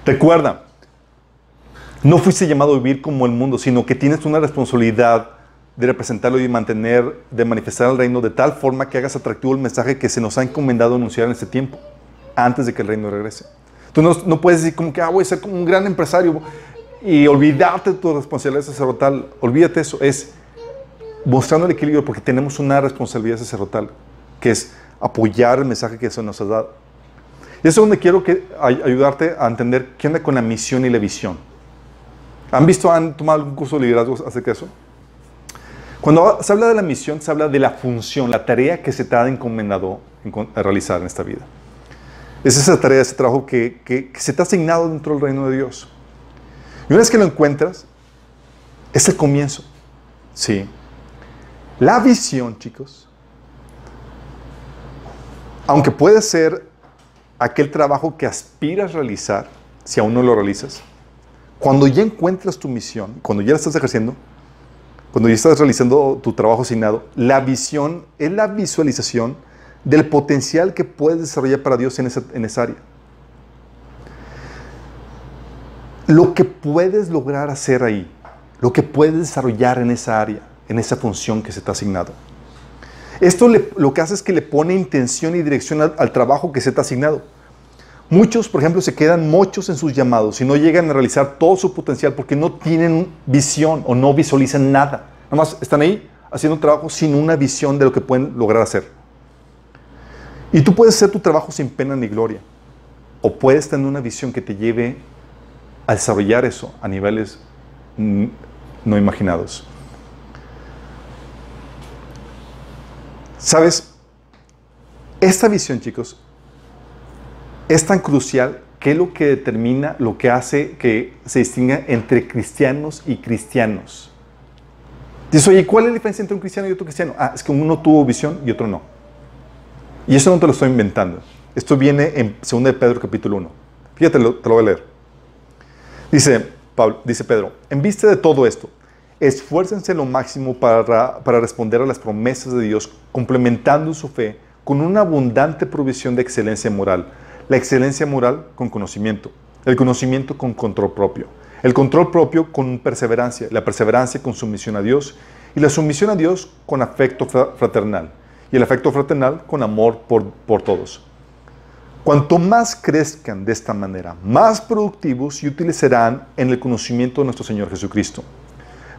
Speaker 1: Recuerda, no fuiste llamado a vivir como el mundo, sino que tienes una responsabilidad de representarlo y mantener, de manifestar el reino de tal forma que hagas atractivo el mensaje que se nos ha encomendado anunciar en este tiempo, antes de que el reino regrese. Tú no, no puedes decir como que, ah, voy a ser como un gran empresario y olvidarte de tu responsabilidad sacerdotal. Olvídate eso, es mostrando el equilibrio porque tenemos una responsabilidad sacerdotal, que es apoyar el mensaje que eso nos ha dado. Y eso es donde quiero que, ay- ayudarte a entender qué onda con la misión y la visión. ¿Han visto, han tomado algún curso de liderazgo acerca de eso? Cuando se habla de la misión, se habla de la función, la tarea que se te ha encomendado a realizar en esta vida. Es esa tarea, ese trabajo que, que- que se te ha asignado dentro del reino de Dios. Y una vez que lo encuentras, es el comienzo. Sí. La visión, chicos, aunque puede ser aquel trabajo que aspiras a realizar, si aún no lo realizas, cuando ya encuentras tu misión, cuando ya la estás ejerciendo, cuando ya estás realizando tu trabajo asignado, la visión es la visualización del potencial que puedes desarrollar para Dios en esa, en esa área. Lo que puedes lograr hacer ahí, lo que puedes desarrollar en esa área, en esa función que se te ha asignado. Esto le- lo que hace es que le pone intención y dirección al, trabajo que se te ha asignado. Muchos, por ejemplo, se quedan mochos en sus llamados y no llegan a realizar todo su potencial porque no tienen visión o no visualizan nada. Nada más están ahí haciendo trabajo sin una visión de lo que pueden lograr hacer. Y tú puedes hacer tu trabajo sin pena ni gloria. O puedes tener una visión que te lleve a desarrollar eso a niveles no imaginados. ¿Sabes? Esta visión, chicos, es tan crucial que es lo que determina, lo que hace que se distinga entre cristianos y cristianos. Dices, oye, ¿cuál es la diferencia entre un cristiano y otro cristiano? Ah, es que uno tuvo visión y otro no. Y eso no te lo estoy inventando. Esto viene en 2 de Pedro capítulo 1. Fíjate, te lo voy a leer. Dice, Pedro, en vista de todo esto, esfuércense lo máximo para, para responder a las promesas de Dios, complementando su fe con una abundante provisión de excelencia moral. La excelencia moral con conocimiento, el conocimiento con control propio, el control propio con perseverancia, la perseverancia con sumisión a Dios y la sumisión a Dios con afecto fra- fraternal y el afecto fraternal con amor por, por todos. Cuanto más crezcan de esta manera, más productivos y útiles serán en el conocimiento de nuestro Señor Jesucristo.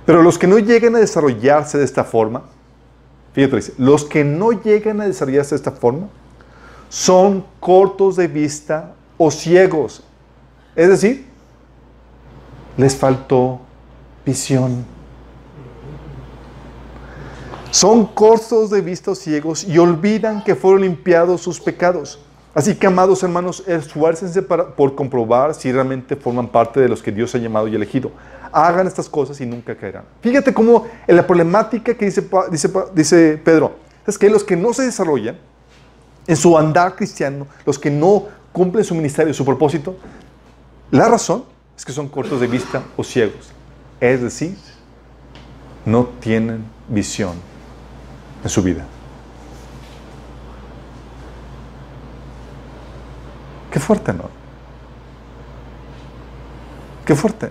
Speaker 1: Pero los que no lleguen a desarrollarse de esta forma, fíjate, los que no llegan a desarrollarse de esta forma son cortos de vista o ciegos. Es decir, les faltó visión. Son cortos de vista o ciegos y olvidan que fueron limpiados sus pecados. Así que, amados hermanos, esfuércense para, por comprobar si realmente forman parte de los que Dios ha llamado y elegido. Hagan estas cosas y nunca caerán. Fíjate cómo en la problemática que dice, dice, dice Pedro, es que los que no se desarrollan en su andar cristiano, los que no cumplen su ministerio, su propósito, la razón es que son cortos de vista o ciegos. Es decir, no tienen visión en su vida. Qué fuerte, ¿no? Qué fuerte.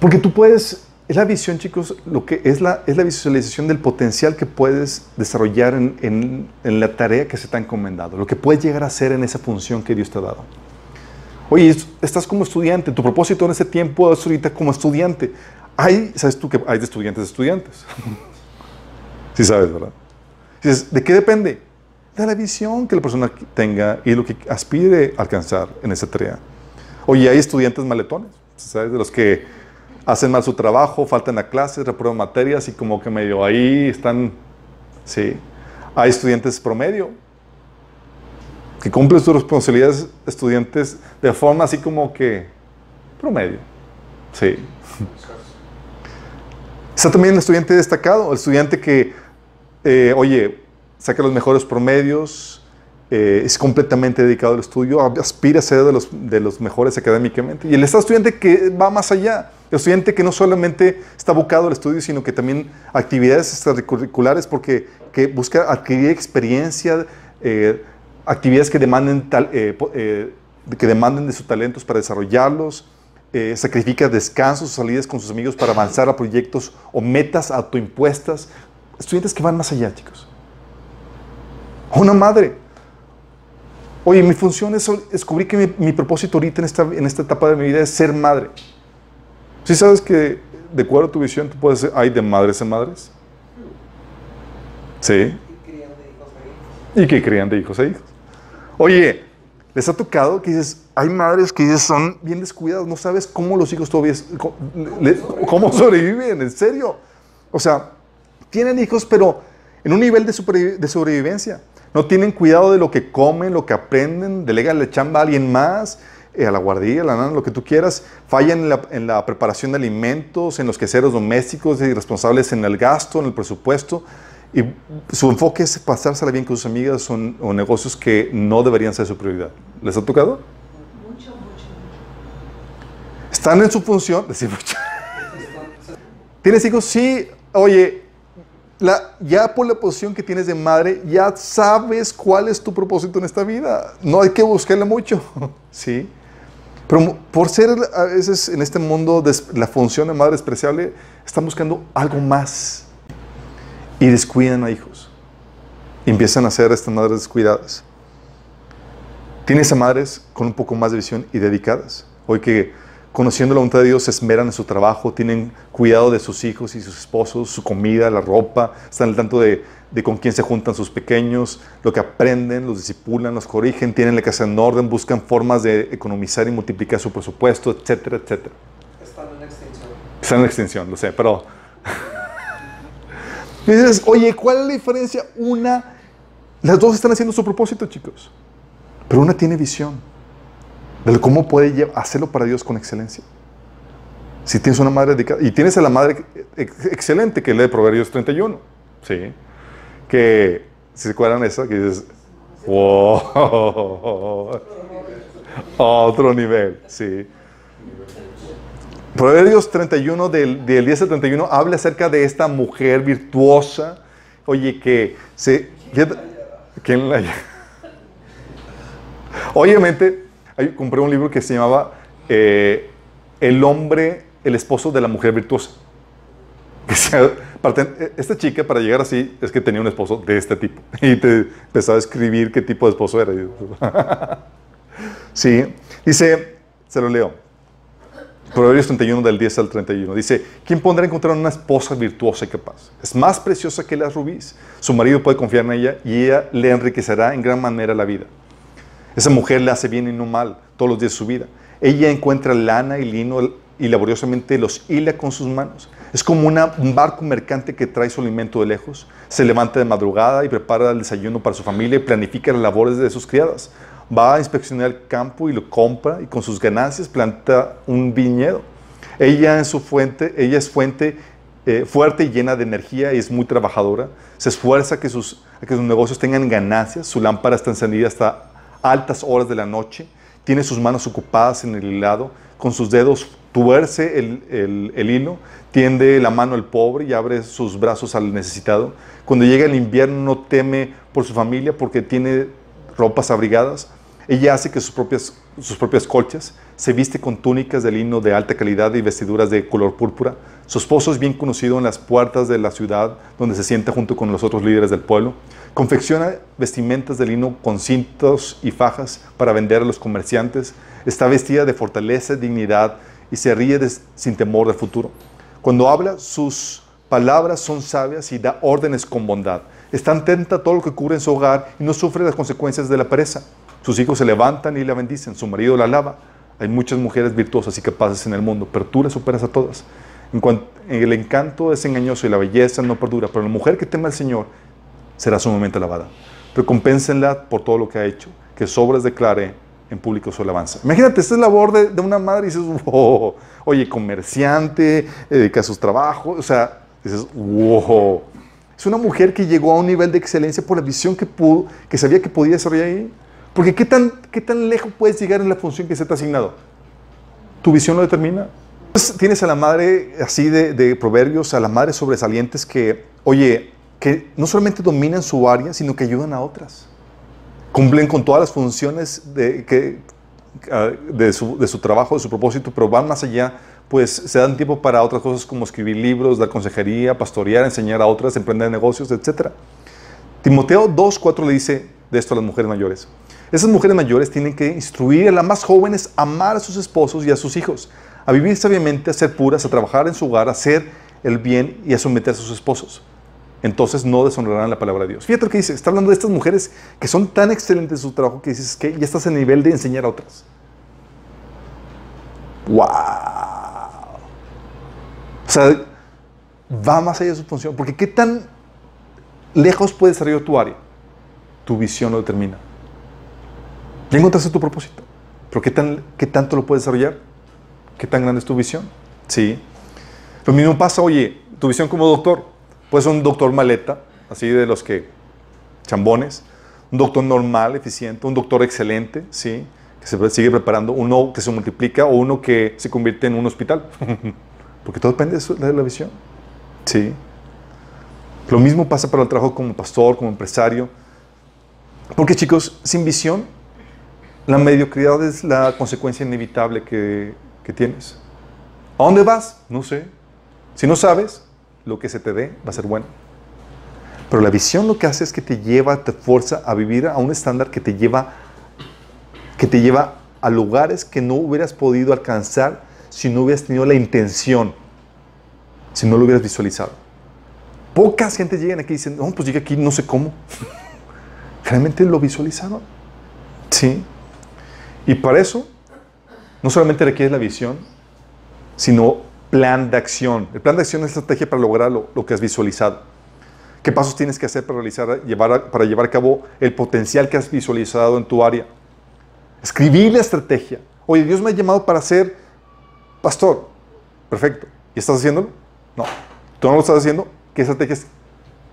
Speaker 1: Porque tú puedes, es la visión, chicos, lo que es la, es la visualización del potencial que puedes desarrollar en, en- la tarea que se te ha encomendado, lo que puedes llegar a hacer en esa función que Dios te ha dado. Oye, es- estás como estudiante, tu propósito en ese tiempo es ahorita como estudiante. Hay, sabes tú que hay de estudiantes a estudiantes. sí sabes, ¿verdad? Dices, ¿de qué depende? De la visión que la persona tenga y lo que aspire a alcanzar en esa tarea. Oye, hay estudiantes maletones, ¿sabes? De los que hacen mal su trabajo, faltan a clases, reprueban materias y como que medio ahí están, sí. Hay estudiantes promedio que cumplen sus responsabilidades estudiantes de forma así como que promedio, sí. Está también el estudiante destacado, el estudiante que, eh, oye, saca los mejores promedios, eh, es completamente dedicado al estudio, aspira a ser de los, de los mejores académicamente. Y el estudiante que va más allá, el estudiante que no solamente está abocado al estudio, sino que también actividades extracurriculares porque que busca adquirir experiencia, eh, actividades que demanden, eh, eh, que demanden de sus talentos para desarrollarlos, sacrifica descansos salidas con sus amigos para avanzar a proyectos o metas autoimpuestas. Estudiantes que van más allá, chicos. Una madre. Oye, mi función es descubrir que mi, propósito ahorita en esta, en esta etapa de mi vida es ser madre. ¿Sí sabes que de acuerdo a tu visión tú puedes ser, hay de madres en madres? Sí.
Speaker 2: Y
Speaker 1: que crían de hijos a hijos. Oye, ¿les ha tocado que dices, hay madres que dices, son bien descuidadas, no sabes cómo los hijos todavía, cómo, le- cómo sobreviven, en serio? O sea, tienen hijos, pero en un nivel de, de sobrevivencia. No tienen cuidado de lo que comen, lo que aprenden, delegan la chamba a alguien más, eh, a la guardería, a la nana, lo que tú quieras. Fallan en la, en la preparación de alimentos, en los quehaceres domésticos, irresponsables en el gasto, en el presupuesto. Y su enfoque es pasársela bien con sus amigas son, o negocios que no deberían ser su prioridad. ¿Les ha tocado?
Speaker 3: Mucho, mucho.
Speaker 1: Están en su función. decimos, ¿Tienes hijos? Sí. Oye, ya por la posición que tienes de madre, ya sabes cuál es tu propósito en esta vida. No hay que buscarle mucho. ¿Sí? Pero por ser a veces en este mundo la función de madre despreciable, están buscando algo más. Y descuidan a hijos. Empiezan a ser estas madres descuidadas. Tienes a madres con un poco más de visión y dedicadas. Hoy que conociendo la voluntad de Dios se esmeran en su trabajo, tienen cuidado de sus hijos y sus esposos, su comida, la ropa, están al tanto de, de con quién se juntan sus pequeños, lo que aprenden, los disipulan, los corrigen, tienen la casa en orden, buscan formas de economizar y multiplicar su presupuesto, etcétera, etcétera.
Speaker 2: Están en extinción.
Speaker 1: Está en la extensión, lo sé, pero... Y dices, oye, ¿cuál es la diferencia? Una, las dos están haciendo su propósito, chicos. Pero una tiene visión de cómo puede hacerlo para Dios con excelencia. Si tienes una madre dedicada, y tienes a la madre ex- excelente que lee Proverbios 31, ¿sí? Que, si se acuerdan esa, que dices, wow, otro nivel, sí. Proverbios 31, del, del 10 al 31, habla acerca de esta mujer virtuosa, oye, que se... ¿Quién la Obviamente, compré un libro que se llamaba eh, El hombre, el esposo de la mujer virtuosa. Eh, esta chica, para llegar así, es que tenía un esposo de este tipo. Y te empezaba a escribir qué tipo de esposo era. sí, dice, se lo leo. Proverbios 31 del 10 al 31. Dice, ¿quién pondrá a encontrar una esposa virtuosa y capaz? Es más preciosa que las rubíes. Su marido puede confiar en ella y ella le enriquecerá en gran manera la vida. Esa mujer le hace bien y no mal todos los días de su vida. Ella encuentra lana y lino y laboriosamente los hila con sus manos. Es como un barco mercante que trae su alimento de lejos. Se levanta de madrugada y prepara el desayuno para su familia y planifica las labores de sus criadas. Va a inspeccionar el campo y lo compra y con sus ganancias planta un viñedo. Ella es fuente eh, fuerte y llena de energía y es muy trabajadora. Se esfuerza que sus, a que sus negocios tengan ganancias. Su lámpara está encendida hasta altas horas de la noche. Tiene sus manos ocupadas en el hilado. Con sus dedos tuerce el, el- el hilo. Tiende la mano al pobre y abre sus brazos al necesitado. Cuando llega el invierno no teme por su familia porque tiene ropas abrigadas. Ella hace que sus propias, sus propias colchas se viste con túnicas de lino de alta calidad y vestiduras de color púrpura. Su esposo es bien conocido en las puertas de la ciudad donde se sienta junto con los otros líderes del pueblo. Confecciona vestimentas de lino con cintos y fajas para vender a los comerciantes. Está vestida de fortaleza, dignidad y se ríe sin temor del futuro. Cuando habla, sus palabras son sabias y da órdenes con bondad. Está atenta a todo lo que ocurre en su hogar y no sufre las consecuencias de la pereza. Sus hijos se levantan y la bendicen, su marido la alaba. Hay muchas mujeres virtuosas y capaces en el mundo, pero tú las superas a todas. En cuanto, el encanto es engañoso y la belleza no perdura, pero la mujer que teme al Señor será sumamente alabada. Recompénsenla por todo lo que ha hecho, que sobras declare en público su alabanza. Imagínate, esta es la labor de, de una madre y dices, wow, oye, comerciante, dedica a sus trabajos, o sea, dices, wow. Es una mujer que llegó a un nivel de excelencia por la visión que pudo, que sabía que podía desarrollar ahí. Porque ¿qué tan, qué tan lejos puedes llegar en la función que se te ha asignado? Tu visión lo determina. Entonces, tienes a la madre así de, de proverbios, a las madres sobresalientes que, oye, que no solamente dominan su área, sino que ayudan a otras. Cumplen con todas las funciones de, que, ah, de, su, de su trabajo, de su propósito, pero van más allá, pues se dan tiempo para otras cosas como escribir libros, dar consejería, pastorear, enseñar a otras, emprender negocios, etc. Timoteo 2.4 le dice de esto a las mujeres mayores. Esas mujeres mayores tienen que instruir a las más jóvenes a amar a sus esposos y a sus hijos, a vivir sabiamente, a ser puras, a trabajar en su hogar, a hacer el bien y a someterse a sus esposos. Entonces no deshonrarán la palabra de Dios. Fíjate lo que dice, está hablando de estas mujeres que son tan excelentes en su trabajo que dices que ya estás en el nivel de enseñar a otras. ¡Wow! O sea, va más allá de su función. Porque ¿qué tan lejos puede desarrollar tu área? Tu visión lo determina. Ya encontraste tu propósito. Pero ¿qué, tan, ¿qué tanto lo puedes desarrollar? ¿Qué tan grande es tu visión? Sí. Lo mismo pasa, oye, tu visión como doctor. Puedes ser un doctor maleta, así de los que chambones. Un doctor normal, eficiente. Un doctor excelente, sí. Que se sigue preparando. Uno que se multiplica o uno que se convierte en un hospital. Porque todo depende de, la visión. Sí. Lo mismo pasa para el trabajo como pastor, como empresario. Porque chicos, sin visión, la mediocridad es la consecuencia inevitable que, tienes. ¿A dónde vas? No sé. Si no sabes, lo que se te dé va a ser bueno. Pero la visión lo que hace es que te lleva, te fuerza a vivir a un estándar que te lleva, que te lleva a lugares que no hubieras podido alcanzar si no hubieras tenido la intención, si no lo hubieras visualizado. Pocas gente llegan aquí y dicen, no, pues llegué aquí, no sé cómo. Realmente lo visualizaron. Sí. Y para eso, no solamente requiere la visión, sino plan de acción. El plan de acción es la estrategia para lograr lo, lo que has visualizado. ¿Qué pasos tienes que hacer para, realizar, llevar a- para llevar a cabo el potencial que has visualizado en tu área? Escribir la estrategia. Oye, Dios me ha llamado para ser pastor. Perfecto. ¿Y estás haciéndolo? No. ¿Tú no lo estás haciendo? ¿Qué estrategias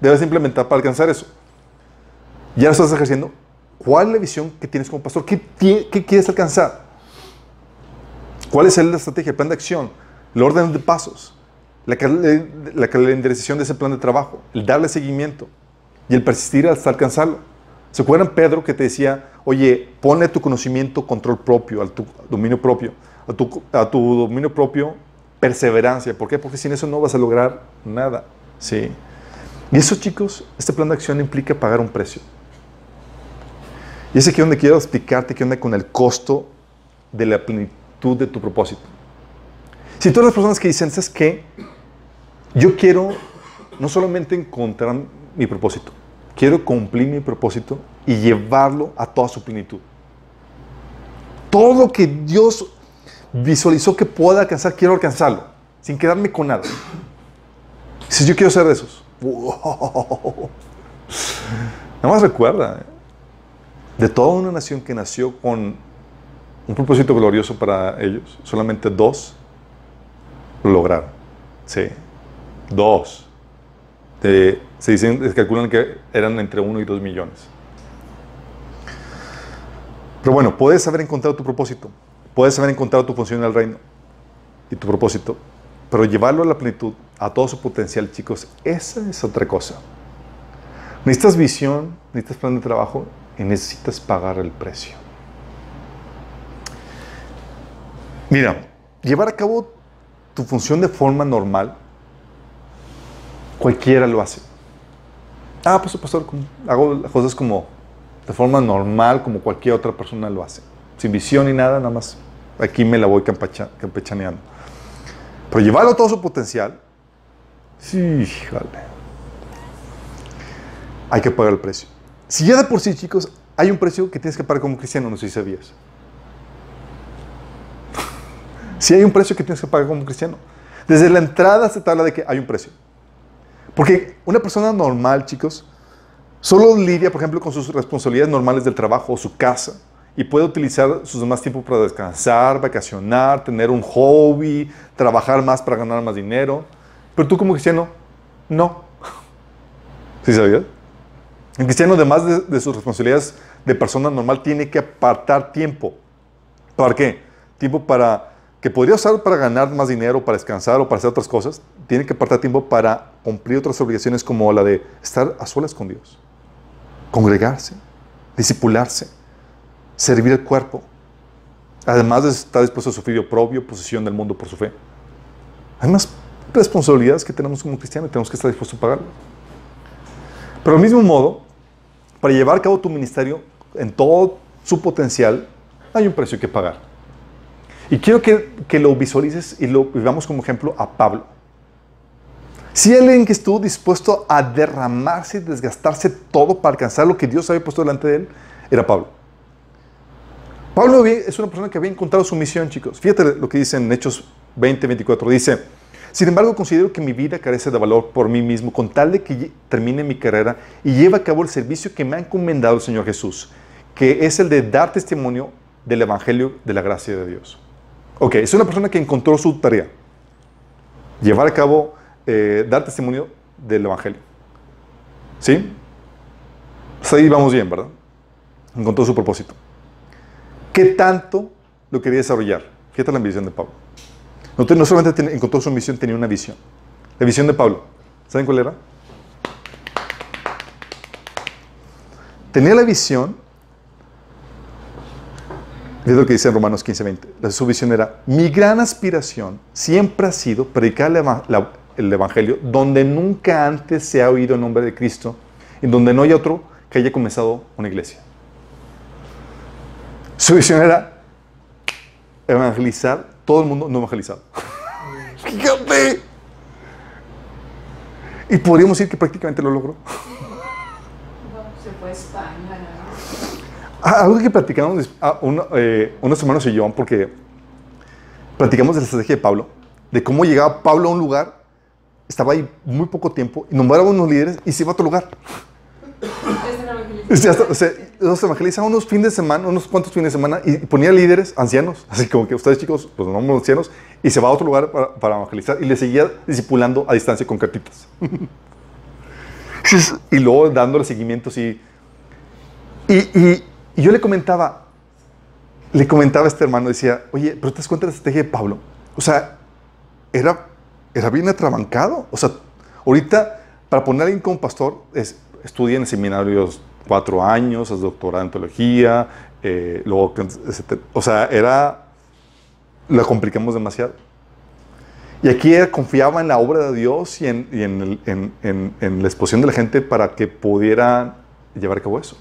Speaker 1: debes implementar para alcanzar eso? Ya lo estás ejerciendo. ¿Cuál es la visión que tienes como pastor? ¿Qué, qué quieres alcanzar? ¿Cuál es la estrategia, el plan de acción, el orden de pasos, la, la calendarización de ese plan de trabajo, el darle seguimiento y el persistir hasta alcanzarlo? ¿Se acuerdan Pedro que te decía, oye, ponle a tu conocimiento control propio, a tu dominio propio, a tu, a tu dominio propio perseverancia? ¿Por qué? Porque sin eso no vas a lograr nada. Sí. Y eso, chicos, este plan de acción implica pagar un precio. Y es aquí donde quiero explicarte qué onda con el costo de la plenitud de tu propósito. Si todas las personas que dicen, ¿sabes qué? Yo quiero no solamente encontrar mi propósito, quiero cumplir mi propósito y llevarlo a toda su plenitud. Todo lo que Dios visualizó que pueda alcanzar, quiero alcanzarlo, sin quedarme con nada. Si yo quiero ser de esos. Nada más recuerda, ¿eh? De toda una nación que nació con un propósito glorioso para ellos, solamente dos lo lograron. Sí, dos. se dicen, se calculan que eran entre uno y dos millones. Pero bueno, puedes haber encontrado tu propósito, puedes haber encontrado tu función en el reino y tu propósito, pero llevarlo a la plenitud, a todo su potencial, chicos, esa es otra cosa. Necesitas visión, necesitas plan de trabajo y necesitas pagar el precio. Mira, llevar a cabo tu función de forma normal, cualquiera lo hace. Ah, pues pastor, hago cosas como de forma normal, como cualquier otra persona lo hace. Sin visión ni nada, nada más. Aquí me la voy campechaneando. Pero llevarlo a todo su potencial, sí, híjole. Hay que pagar el precio. Si ya de por sí, chicos, hay un precio que tienes que pagar como cristiano, no sé si sabías. si hay un precio que tienes que pagar como cristiano. Desde la entrada se te habla de que hay un precio. Porque una persona normal, chicos, solo lidia, por ejemplo, con sus responsabilidades normales del trabajo o su casa y puede utilizar sus demás tiempos para descansar, vacacionar, tener un hobby, trabajar más para ganar más dinero. Pero tú como cristiano, no. ¿Sí sabías? El cristiano, además de, sus responsabilidades de persona normal, tiene que apartar tiempo. ¿Para qué? Tiempo para que podría usar para ganar más dinero, para descansar o para hacer otras cosas. Tiene que apartar tiempo para cumplir otras obligaciones como la de estar a solas con Dios, congregarse, disipularse, servir el cuerpo. Además de estar dispuesto a sufrir oprobio, posesión del mundo por su fe. Hay más responsabilidades que tenemos como cristianos y tenemos que estar dispuestos a pagarlo. Pero al mismo modo, para llevar a cabo tu ministerio en todo su potencial, hay un precio que pagar. Y quiero que, que lo visualices y lo vivamos como ejemplo a Pablo. Si alguien que estuvo dispuesto a derramarse y desgastarse todo para alcanzar lo que Dios había puesto delante de él, era Pablo. Pablo es una persona que había encontrado su misión, chicos. Fíjate lo que dice en Hechos 20, 24. Dice, sin embargo, considero que mi vida carece de valor por mí mismo con tal de que termine mi carrera y lleve a cabo el servicio que me ha encomendado el Señor Jesús, que es el de dar testimonio del Evangelio de la gracia de Dios. Ok, es una persona que encontró su tarea. Llevar a cabo, eh, dar testimonio del Evangelio. ¿Sí? Pues ahí vamos bien, ¿verdad? Encontró su propósito. ¿Qué tanto lo quería desarrollar? Fíjate la ambición de Pablo. No, solamente encontró su misión, tenía una visión. La visión de Pablo. ¿Saben cuál era? Tenía la visión, es lo que dice en Romanos 15:20. Su visión era, mi gran aspiración siempre ha sido predicar el Evangelio donde nunca antes se ha oído el nombre de Cristo, y donde no hay otro que haya comenzado una iglesia. Su visión era evangelizar todo el mundo no evangelizado. Fíjate. Y podríamos decir que prácticamente lo logró.
Speaker 3: Se fue a España.
Speaker 1: Ah, algo que platicamos ah, eh, unos hermanos y yo, porque platicamos de la estrategia de Pablo, de cómo llegaba Pablo a un lugar, estaba ahí muy poco tiempo, y nombraba unos líderes y se iba a otro lugar. O sea, los evangelizaban unos fines de semana, unos cuantos fines de semana y ponía líderes ancianos, así como que ustedes chicos, pues no ancianos, y se va a otro lugar para, evangelizar y le seguía discipulando a distancia con cartitas. y luego dándole seguimientos y, y, y, yo le comentaba, le comentaba a este hermano, decía, oye, pero te das cuenta de la estrategia de Pablo. O sea, era, era bien atrabancado. O sea, ahorita, para poner a alguien como pastor, es, estudia en seminarios cuatro años, es doctorado en teología, eh, luego, o sea, era, la complicamos demasiado. Y aquí confiaba en la obra de Dios y en, y en el- en- en- la exposición de la gente para que pudiera llevar a cabo eso.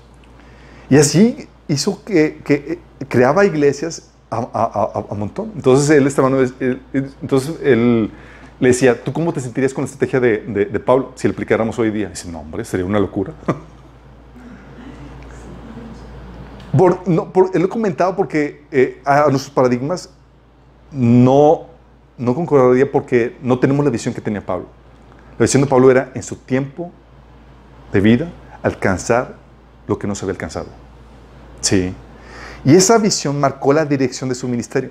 Speaker 1: Y así hizo que, que, eh, creaba iglesias a, a- a- a montón. Entonces él, estaba, él- entonces él le decía, ¿tú cómo te sentirías con la estrategia de, de- de Pablo si la aplicáramos hoy día? dice, no, hombre, sería una locura. Por, no, por- lo comentaba porque eh, a nuestros paradigmas no, no concordaría porque no tenemos la visión que tenía Pablo. La visión de Pablo era en su tiempo de vida alcanzar lo que no se había alcanzado. Sí. Y esa visión marcó la dirección de su ministerio.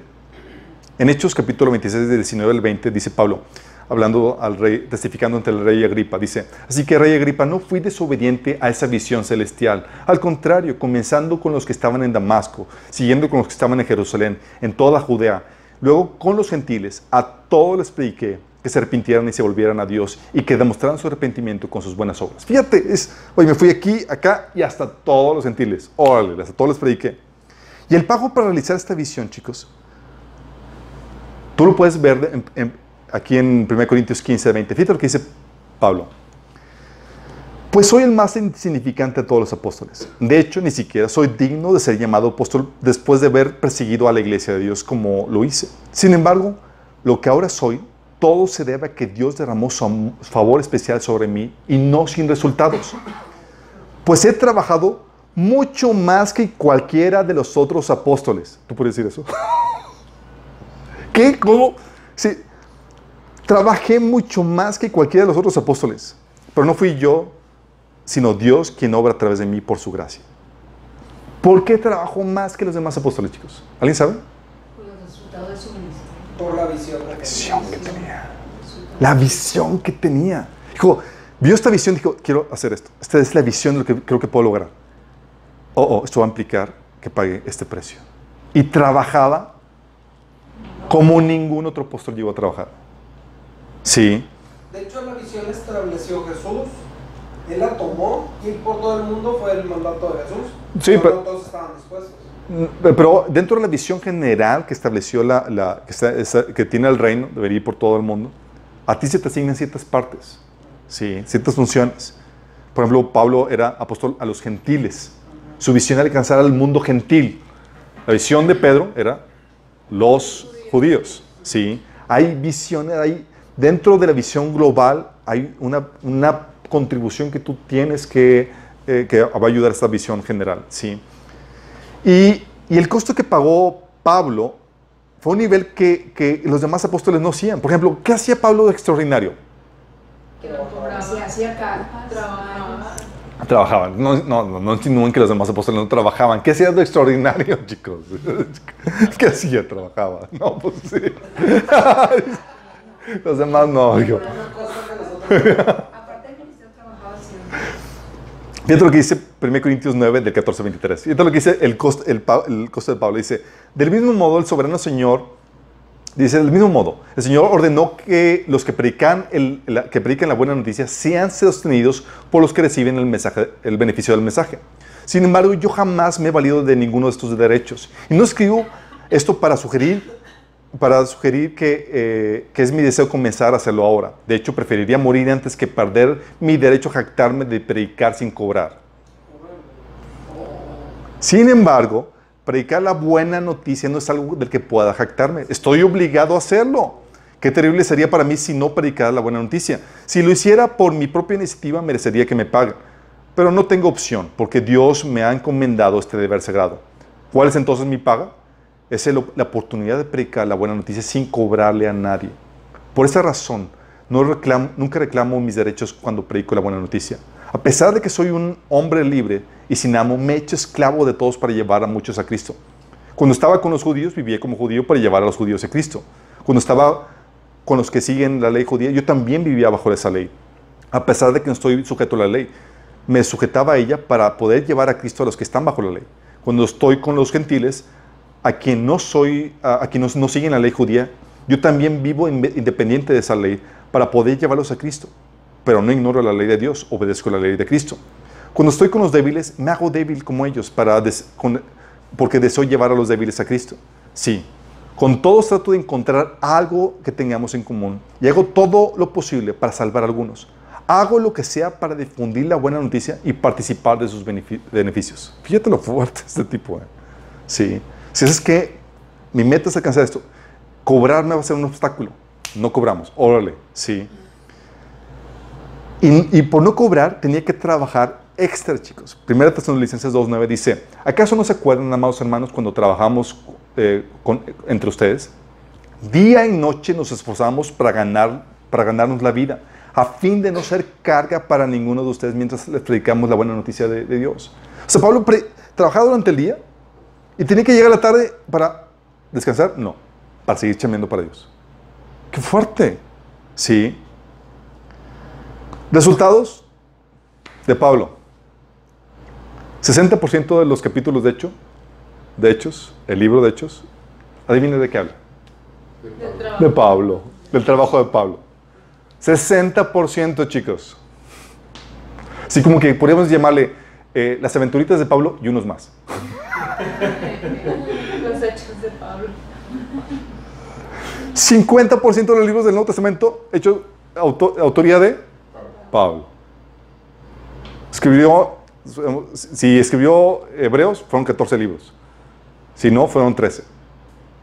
Speaker 1: En Hechos capítulo 26, del 19 al 20, dice Pablo, hablando al rey, testificando ante el rey Agripa, dice, así que rey Agripa, no fui desobediente a esa visión celestial. Al contrario, comenzando con los que estaban en Damasco, siguiendo con los que estaban en Jerusalén, en toda Judea, luego con los gentiles, a todos les prediqué que se arrepintieran y se volvieran a Dios y que demostraran su arrepentimiento con sus buenas obras. Fíjate, es, oye, me fui aquí, acá y hasta todos los gentiles. Órale, hasta todos les prediqué. Y el pago para realizar esta visión, chicos, tú lo puedes ver en- en- aquí en 1 Corintios 15, 20. Fíjate lo que dice Pablo. Pues soy el más insignificante de todos los apóstoles. De hecho, ni siquiera soy digno de ser llamado apóstol después de haber perseguido a la iglesia de Dios como lo hice. Sin embargo, lo que ahora soy, todo se debe a que Dios derramó su favor especial sobre mí y no sin resultados. Pues he trabajado mucho más que cualquiera de los otros apóstoles. ¿Tú puedes decir eso? ¿Qué? ¿Cómo? Sí. Trabajé mucho más que cualquiera de los otros apóstoles. Pero no fui yo, sino Dios quien obra a través de mí por su gracia. ¿Por qué trabajó más que los demás apóstoles, chicos? ¿Alguien sabe?
Speaker 3: Por los resultados de su ministerio.
Speaker 2: Por la visión que
Speaker 1: visión
Speaker 2: tenía.
Speaker 1: que tenía. La visión que tenía. Dijo, vio esta visión, dijo, quiero hacer esto. Esta es la visión de lo que creo que puedo lograr. Oh, oh, esto va a implicar que pague este precio. Y trabajaba como ningún otro apóstol llegó a trabajar. Sí,
Speaker 2: De hecho, la visión estableció Jesús. Él la tomó y por todo el mundo fue el mandato de Jesús.
Speaker 1: Sí,
Speaker 2: No
Speaker 1: pero-
Speaker 2: todos estaban dispuestos.
Speaker 1: Mm, Pero dentro de la visión general que estableció la, la- que, está- esa- que tiene el reino, debería ir por todo el mundo, a ti se te asignan ciertas partes, sí, ciertas funciones. Por ejemplo, Pablo era apóstol a los gentiles. Su visión era alcanzar al mundo gentil. La visión de Pedro era los judíos, sí. Hay visiones, hay dentro de la visión global hay una, una contribución que tú tienes que, eh, que va a ayudar a esta visión general, sí. Y, y el costo que pagó Pablo fue un nivel que, que los demás apóstoles no hacían. Por ejemplo, ¿qué hacía Pablo de extraordinario?
Speaker 3: Que hacía.
Speaker 4: Trabajaba.
Speaker 1: Trabajaban. No, no, no, no insinúen que los demás apóstoles no trabajaban. ¿Qué hacía de extraordinario, chicos? ¿Qué hacía? Trabajaba. No, pues sí. Los demás no.
Speaker 3: siempre.
Speaker 1: Fíjate lo que dice 1 Corintios 9, del 14 al 23. Fíjate lo que dice el costo, el, el costo de Pablo. Dice, del mismo modo el soberano Señor, dice, del mismo modo, el Señor ordenó que los que predican, el, la, que predican la buena noticia sean sostenidos por los que reciben el, mensaje, el beneficio del mensaje. Sin embargo, yo jamás me he valido de ninguno de estos derechos. Y no escribo esto para sugerir para sugerir que, eh, que es mi deseo comenzar a hacerlo ahora. De hecho, preferiría morir antes que perder mi derecho a jactarme de predicar sin cobrar. Sin embargo, predicar la buena noticia no es algo del que pueda jactarme. Estoy obligado a hacerlo. Qué terrible sería para mí si no predicara la buena noticia. Si lo hiciera por mi propia iniciativa, merecería que me paguen. Pero no tengo opción, porque Dios me ha encomendado este deber sagrado. ¿Cuál es entonces mi paga? Es la oportunidad de predicar la buena noticia sin cobrarle a nadie. Por esa razón, nunca reclamo mis derechos cuando predico la buena noticia. A pesar de que soy un hombre libre y sin amo, me he hecho esclavo de todos para llevar a muchos a Cristo. Cuando estaba con los judíos, vivía como judío para llevar a los judíos a Cristo. Cuando estaba con los que siguen la ley judía, yo también vivía bajo esa ley. A pesar de que no estoy sujeto a la ley, me sujetaba a ella para poder llevar a Cristo a los que están bajo la ley. Cuando estoy con los gentiles, a quien no soy, a, a no siguen la ley judía, yo también vivo in- independiente de esa ley para poder llevarlos a Cristo. Pero no ignoro la ley de Dios, obedezco la ley de Cristo. Cuando estoy con los débiles, me hago débil como ellos para des- porque deseo llevar a los débiles a Cristo. Sí, Con todos trato de encontrar algo que tengamos en común y hago todo lo posible para salvar a algunos. Hago lo que sea para difundir la buena noticia y participar de sus benefi- beneficios. Fíjate lo fuerte este tipo. ¿eh? Sí. Si es que mi meta es alcanzar esto, cobrarme va a ser un obstáculo. No cobramos. Órale. Sí. Y, y por no cobrar tenía que trabajar extra, chicos. Primera Tesalonicenses 2.9 dice, ¿acaso no se acuerdan, amados hermanos, cuando trabajamos eh, con- entre ustedes? Día y noche nos esforzamos para, ganar, para ganarnos la vida, a fin de no ser carga para ninguno de ustedes mientras les predicamos la buena noticia de, de Dios. O sea, Pablo trabajaba durante el día y tenía que llegar a la tarde para descansar. No, para seguir chambeando para Dios. ¡Qué fuerte! Sí. Resultados de Pablo. 60% de los capítulos de hecho, de Hechos, el libro de Hechos, adivinen de qué habla. De Pablo, del trabajo de Pablo. 60%, chicos. Así como que podríamos llamarle eh, las aventuritas de Pablo y unos más.
Speaker 3: Los hechos de Pablo.
Speaker 1: 50% de los libros del Nuevo Testamento hechos auto- autoría de Pablo. Escribió, si escribió Hebreos, fueron 14 libros. Si no, fueron 13.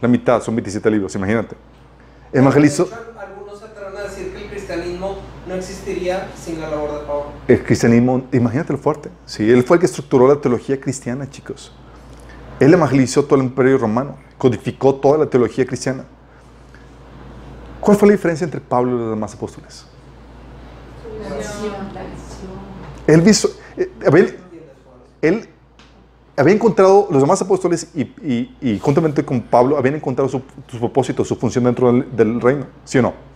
Speaker 1: La mitad, son 27 libros, imagínate. Evangelizó.
Speaker 2: De hecho, Algunos se atreven a decir que el cristianismo no existiría sin la labor de Pablo.
Speaker 1: El cristianismo, imagínate lo fuerte. Sí, él fue el que estructuró la teología cristiana, chicos. Él evangelizó todo el imperio romano, codificó toda la teología cristiana. ¿Cuál fue la diferencia entre Pablo y los demás apóstoles?
Speaker 3: La visión, la
Speaker 1: había, él había encontrado, los demás apóstoles y, y- y juntamente con Pablo, habían encontrado su, su propósito, su función dentro del, del reino, ¿sí o no?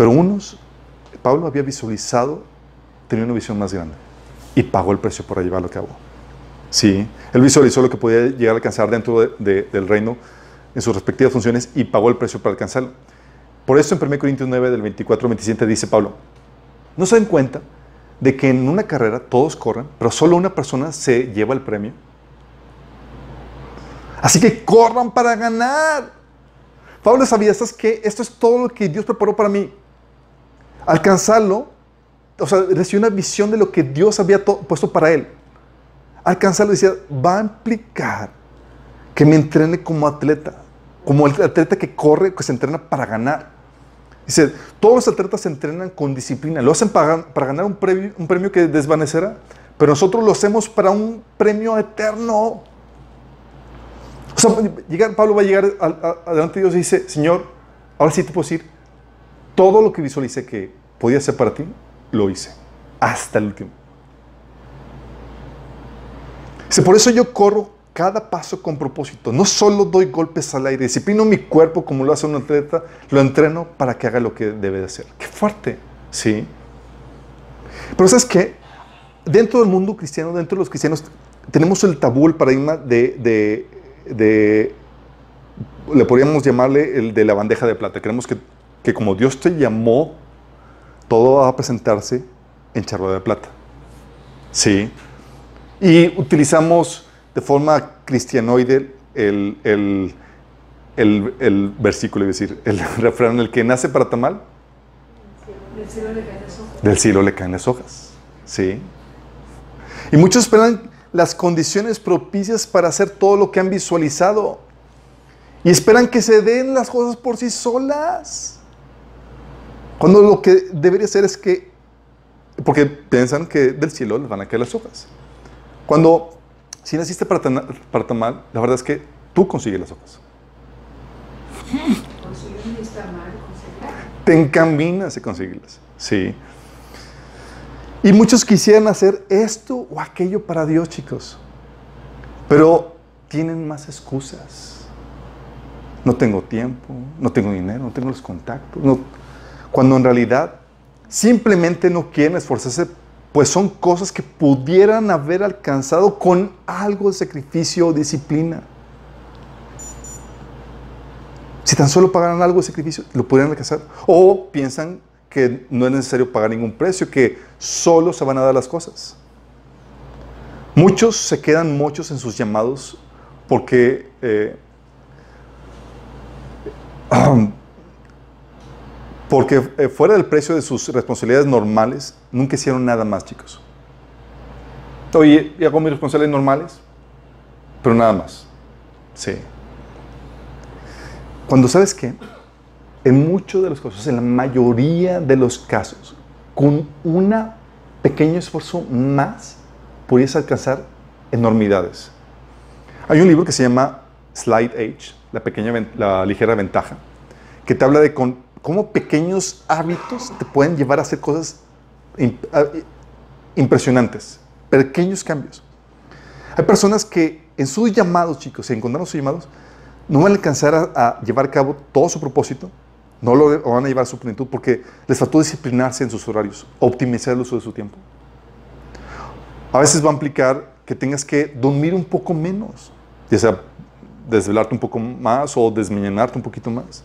Speaker 1: Pero unos, Pablo había visualizado, tenía una visión más grande y pagó el precio para llevarlo a cabo. Sí, él visualizó lo que podía llegar a alcanzar dentro de- de- del reino en sus respectivas funciones y pagó el precio para alcanzarlo. Por eso en 1 Corintios 9, del 24 al 27, dice Pablo, ¿no se dan cuenta de que en una carrera todos corren, pero solo una persona se lleva el premio? Así que corran para ganar. Pablo sabía, ¿sabes qué? Esto es todo lo que Dios preparó para mí. Alcanzarlo, o sea, recibió una visión de lo que Dios había to- puesto para él. Alcanzarlo, decía, va a implicar que me entrene como atleta, como el atleta que corre, que se entrena para ganar. Dice, todos los atletas se entrenan con disciplina, lo hacen para, para ganar un premio, que desvanecerá, pero nosotros lo hacemos para un premio eterno. O sea, llegar, Pablo va a llegar adelante de Dios y dice, Señor, ahora sí te puedo decir, todo lo que visualicé que podía hacer para ti, lo hice, hasta el último. Por eso yo corro cada paso con propósito. No solo doy golpes al aire, disciplino mi cuerpo como lo hace un atleta, lo entreno para que haga lo que debe de hacer. Qué fuerte, ¿sí? Pero ¿sabes qué? Dentro del mundo cristiano, dentro de los cristianos, tenemos el tabú, el paradigma de, de, de- le podríamos llamarle el de la bandeja de plata. Creemos que, que como Dios te llamó, todo va a presentarse en charla de plata. ¿Sí? Y utilizamos de forma cristianoide el, el, el, el versículo, es decir, el refrán, el que nace para tamal,
Speaker 3: Del cielo le caen las hojas.
Speaker 1: del cielo le caen las hojas. ¿Sí? Y muchos esperan las condiciones propicias para hacer todo lo que han visualizado. Y esperan que se den las cosas por sí solas. Cuando lo que debería ser es que, porque piensan que del cielo les van a caer las hojas. Cuando, si naciste para, tana- para tamal, la verdad es que tú consigues las hojas. Te encaminas a conseguirlas. Sí. Y muchos quisieran hacer esto o aquello para Dios, chicos. Pero tienen más excusas. No tengo tiempo, no tengo dinero, no tengo los contactos. no- Cuando en realidad simplemente no quieren esforzarse, pues son cosas que pudieran haber alcanzado con algo de sacrificio o disciplina. Si tan solo pagaran algo de sacrificio, lo podrían alcanzar. O piensan que no es necesario pagar ningún precio, que solo se van a dar las cosas. Muchos se quedan muchos en sus llamados porque, eh, Porque eh, fuera del precio de sus responsabilidades normales, nunca hicieron nada más, chicos. Oye, y hago mis responsabilidades normales, pero nada más. Sí. Cuando sabes que, en muchos de los casos, en la mayoría de los casos, con un pequeño esfuerzo más, podrías alcanzar enormidades. Hay un libro que se llama Slide Age, la, pequeña, la ligera ventaja, que te habla de con, cómo pequeños hábitos te pueden llevar a hacer cosas impresionantes, pequeños cambios. Hay personas que en sus llamados, chicos, se encontraron sus llamados, no van a alcanzar a, llevar a cabo todo su propósito, no lo van a llevar a su plenitud porque les faltó disciplinarse en sus horarios, optimizar el uso de su tiempo. A veces va a implicar que tengas que dormir un poco menos, ya sea desvelarte un poco más o desmañanarte un poquito más.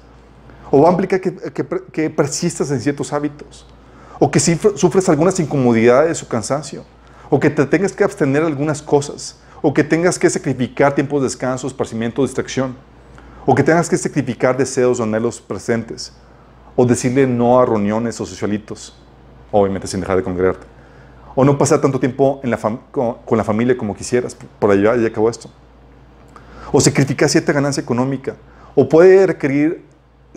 Speaker 1: O va a implicar que, persistas en ciertos hábitos. O que sufres algunas incomodidades o cansancio. O que te tengas que abstener de algunas cosas. O que tengas que sacrificar tiempos de descanso, esparcimiento, distracción. O que tengas que sacrificar deseos o anhelos presentes. O decirle no a reuniones o socialitos. Obviamente sin dejar de congregarte. O no pasar tanto tiempo con, la familia como quisieras. Por allá ya acabó esto. O sacrificar cierta ganancia económica. O puede requerir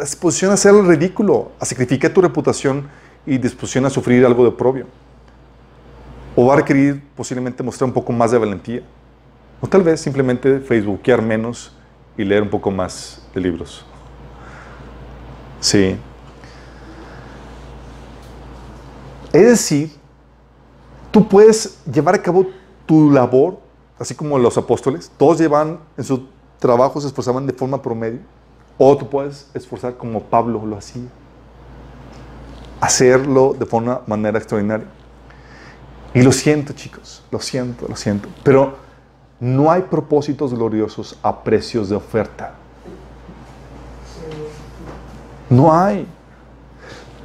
Speaker 1: disposición a hacer el ridículo, a sacrificar tu reputación y disposición a sufrir algo de oprobio. O va a requerir posiblemente mostrar un poco más de valentía. O tal vez simplemente facebookear menos y leer un poco más de libros. Sí. Es decir, tú puedes llevar a cabo tu labor, así como los apóstoles. Todos llevan en su trabajo, se esforzaban de forma promedio o tú puedes esforzar como Pablo lo hacía. Hacerlo de forma manera extraordinaria. Y lo siento, chicos, lo siento, lo siento. Pero no hay propósitos gloriosos a precios de oferta. No hay.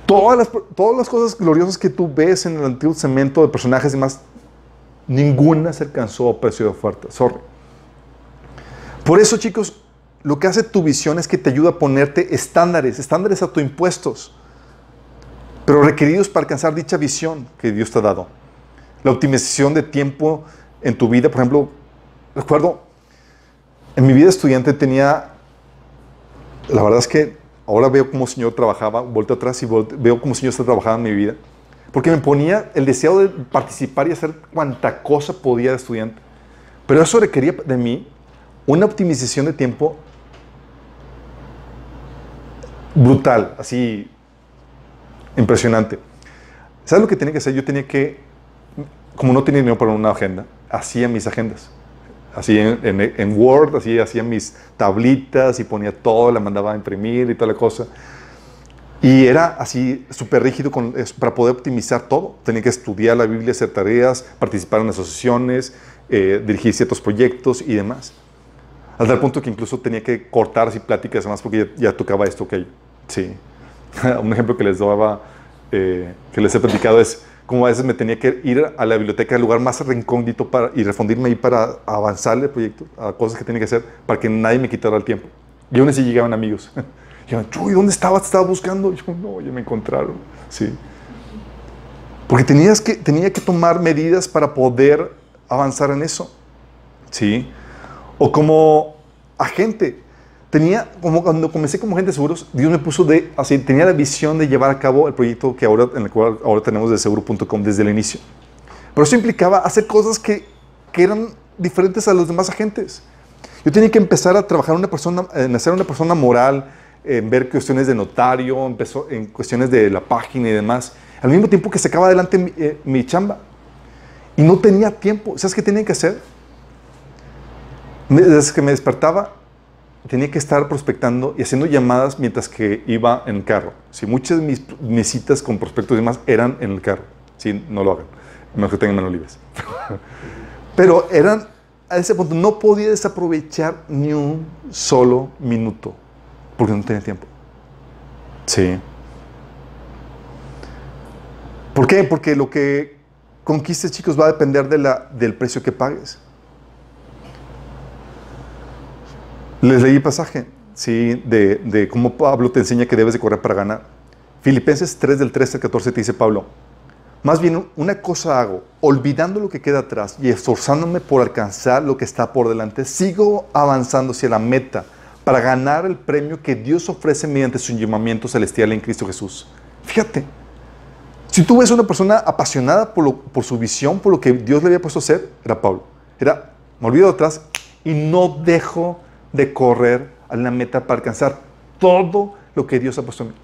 Speaker 1: Todas las, todas las cosas gloriosas que tú ves en el Antiguo Cemento de personajes y demás, ninguna se alcanzó a precio de oferta. Sorry. Por eso, chicos, lo que hace tu visión es que te ayuda a ponerte estándares, estándares a tus impuestos, pero requeridos para alcanzar dicha visión que Dios te ha dado. La optimización de tiempo en tu vida, por ejemplo, recuerdo, en mi vida estudiante tenía, la verdad es que ahora veo cómo el Señor trabajaba, vuelto atrás y veo cómo el Señor está trabajando en mi vida, porque me ponía el deseo de participar y hacer cuanta cosa podía de estudiante. Pero eso requería de mí una optimización de tiempo brutal, así impresionante. ¿Sabes lo que tenía que hacer? Yo tenía que, como no tenía dinero para una agenda, hacía mis agendas. Así en, Word, así hacía mis tablitas y ponía todo, la mandaba a imprimir y toda la cosa. Y era así súper rígido con, para poder optimizar todo. Tenía que estudiar la Biblia, hacer tareas, participar en asociaciones, eh, dirigir ciertos proyectos y demás. Al tal punto que incluso tenía que cortar así pláticas más porque ya, tocaba esto, aquello. Sí. Un ejemplo que les daba, eh, que les he platicado es como a veces me tenía que ir a la biblioteca, al lugar más recóndito para, y refundirme ahí para avanzar el proyecto, a cosas que tenía que hacer, para que nadie me quitara el tiempo. Y aún así llegaban amigos. Yo, Chuy, ¿dónde estabas? Estaba buscando. Y yo, no, ya me encontraron. Sí. Porque tenías que, tenía que tomar medidas para poder avanzar en eso. Sí. O como agente. Tenía, como cuando comencé como agente de seguros, Dios me puso de, así, tenía la visión de llevar a cabo el proyecto que ahora, en el cual ahora tenemos de seguro.com desde el inicio. Pero eso implicaba hacer cosas que, que eran diferentes a los demás agentes. Yo tenía que empezar a trabajar una persona, en hacer una persona moral, en ver cuestiones de notario, empezó en cuestiones de la página y demás, al mismo tiempo que se acaba adelante mi, eh, mi chamba. Y no tenía tiempo. ¿Sabes qué tenía que hacer? desde que me despertaba, tenía que estar prospectando y haciendo llamadas mientras que iba en el carro. Si muchas de mis, citas con prospectos y demás eran en el carro. Si no lo hagan, mejor que tengan manos libres. Pero eran, a ese punto, no podía desaprovechar ni un solo minuto porque no tenía tiempo. Sí. ¿Por qué? Porque lo que conquistes, chicos, va a depender del precio que pagues. Les leí el pasaje. ¿sí? de, cómo Pablo te enseña que debes de correr para ganar. Filipenses 3 del 13 al 14 te dice Pablo, más bien una cosa hago, olvidando lo que queda atrás y esforzándome por alcanzar lo que está por delante, sigo avanzando hacia la meta para ganar el premio que Dios ofrece mediante su llamamiento celestial en Cristo Jesús. Fíjate, si tú ves una persona apasionada por su visión, por lo que Dios le había puesto a hacer, era Pablo. Era, me olvido de atrás y no dejo de correr a la meta para alcanzar todo lo que Dios ha puesto en mí.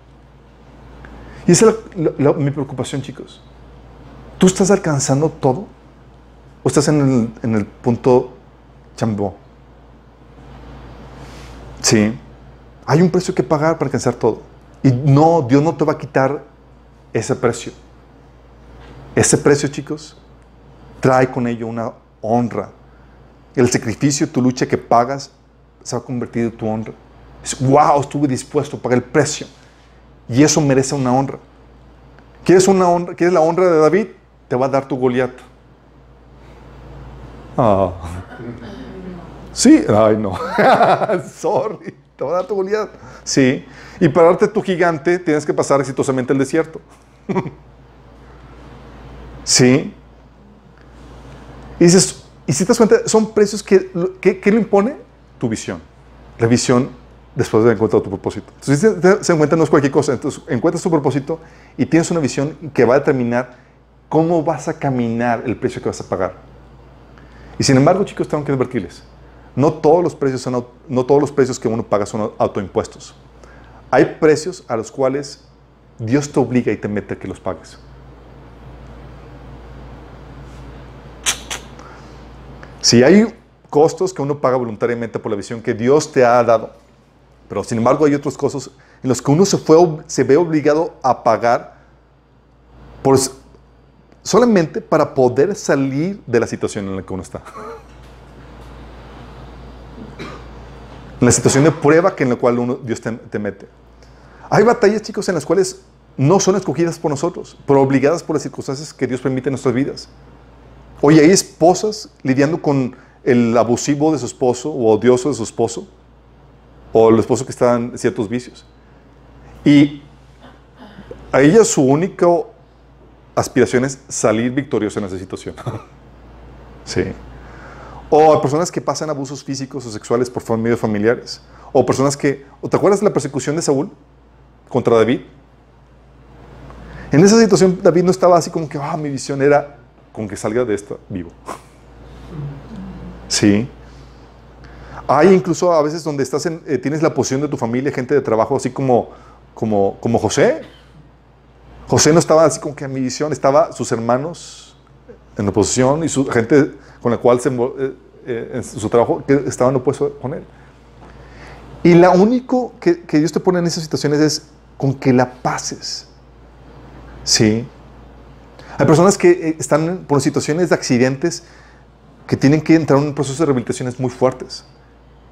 Speaker 1: Y esa es mi preocupación, chicos. ¿Tú estás alcanzando todo? ¿O estás en el, en el punto chambó? Sí. Hay un precio que pagar para alcanzar todo. Y no, Dios no te va a quitar ese precio. Ese precio, chicos, trae con ello una honra. El sacrificio, tu lucha que pagas, se va a convertir en tu honra. Wow, estuve dispuesto a pagar el precio. Y eso merece una honra. ¿Quieres una honra? ¿Quieres la honra de David? Te va a dar tu Goliat. Ah. Sí, ay no. Sorry, te va a dar tu Goliat. Sí. Y para darte tu gigante tienes que pasar exitosamente el desierto. sí. Y dices, y si te das cuenta, son precios que, que lo impone tu visión. La visión después de encontrar tu propósito. Entonces, si te- se encuentra no es cualquier cosa. Entonces, encuentras tu propósito y tienes una visión que va a determinar cómo vas a caminar el precio que vas a pagar. Y sin embargo, chicos, tengo que advertirles. No todos los precios, son, no todos los precios que uno paga son autoimpuestos. Hay precios a los cuales Dios te obliga y te mete a que los pagues. Si hay costos que uno paga voluntariamente por la visión que Dios te ha dado, pero sin embargo hay otros costos en los que uno se, fue, se ve obligado a pagar por, solamente para poder salir de la situación en la que uno está. La situación de prueba que en la cual Dios te, te mete. Hay batallas, chicos, en las cuales no son escogidas por nosotros, pero obligadas por las circunstancias que Dios permite en nuestras vidas. Oye, hay esposas lidiando con el abusivo de su esposo o odioso de su esposo, o el esposo que está en ciertos vicios. Y a ella su única aspiración es salir victoriosa en esa situación. sí. O a personas que pasan abusos físicos o sexuales por medios familiares. O personas que... ¿o ¿Te acuerdas de la persecución de Saúl contra David? En esa situación David no estaba así como que, ah, mi visión era con que salga de esta vivo. Sí. Hay incluso a veces donde estás en, eh, tienes la posición de tu familia, gente de trabajo, así como, como, como José. José no estaba así como que a mi visión, estaba sus hermanos en oposición y su gente con la cual se, eh, eh, en su trabajo que estaban opuestos con él. Y lo único que, que Dios te pone en esas situaciones es con que la pases. Sí. Hay personas que están por situaciones de accidentes que tienen que entrar en un proceso de rehabilitaciones muy fuertes.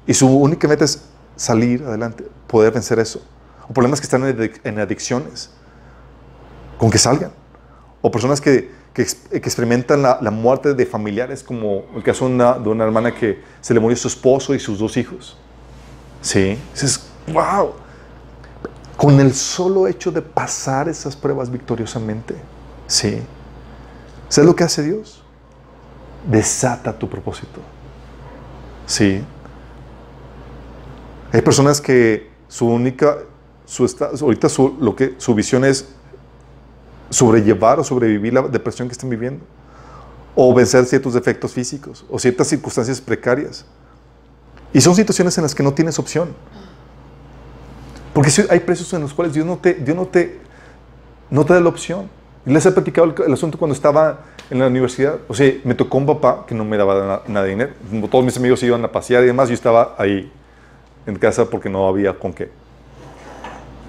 Speaker 1: Y su única meta es salir adelante, poder vencer eso. O problemas que están en adic- en adicciones, con que salgan. O personas que, que ex- que experimentan la, muerte de familiares, como el caso de una, de una hermana que se le murió su esposo y sus dos hijos. Sí, dices, wow. Con el solo hecho de pasar esas pruebas victoriosamente. Sí. ¿Sabes lo que hace Dios? Desata tu propósito. Sí. Hay personas que su única, su esta- ahorita su, lo que, su visión es sobrellevar o sobrevivir la depresión que están viviendo. O vencer ciertos defectos físicos o ciertas circunstancias precarias. Y son situaciones en las que no tienes opción. Porque hay precios en los cuales Dios no te, Dios no te, no te da la opción. Les he platicado el, el asunto cuando estaba en la universidad. O sea, me tocó un papá que no me daba na- nada de dinero. Todos mis amigos iban a pasear y demás. Yo estaba ahí en casa porque no había con qué.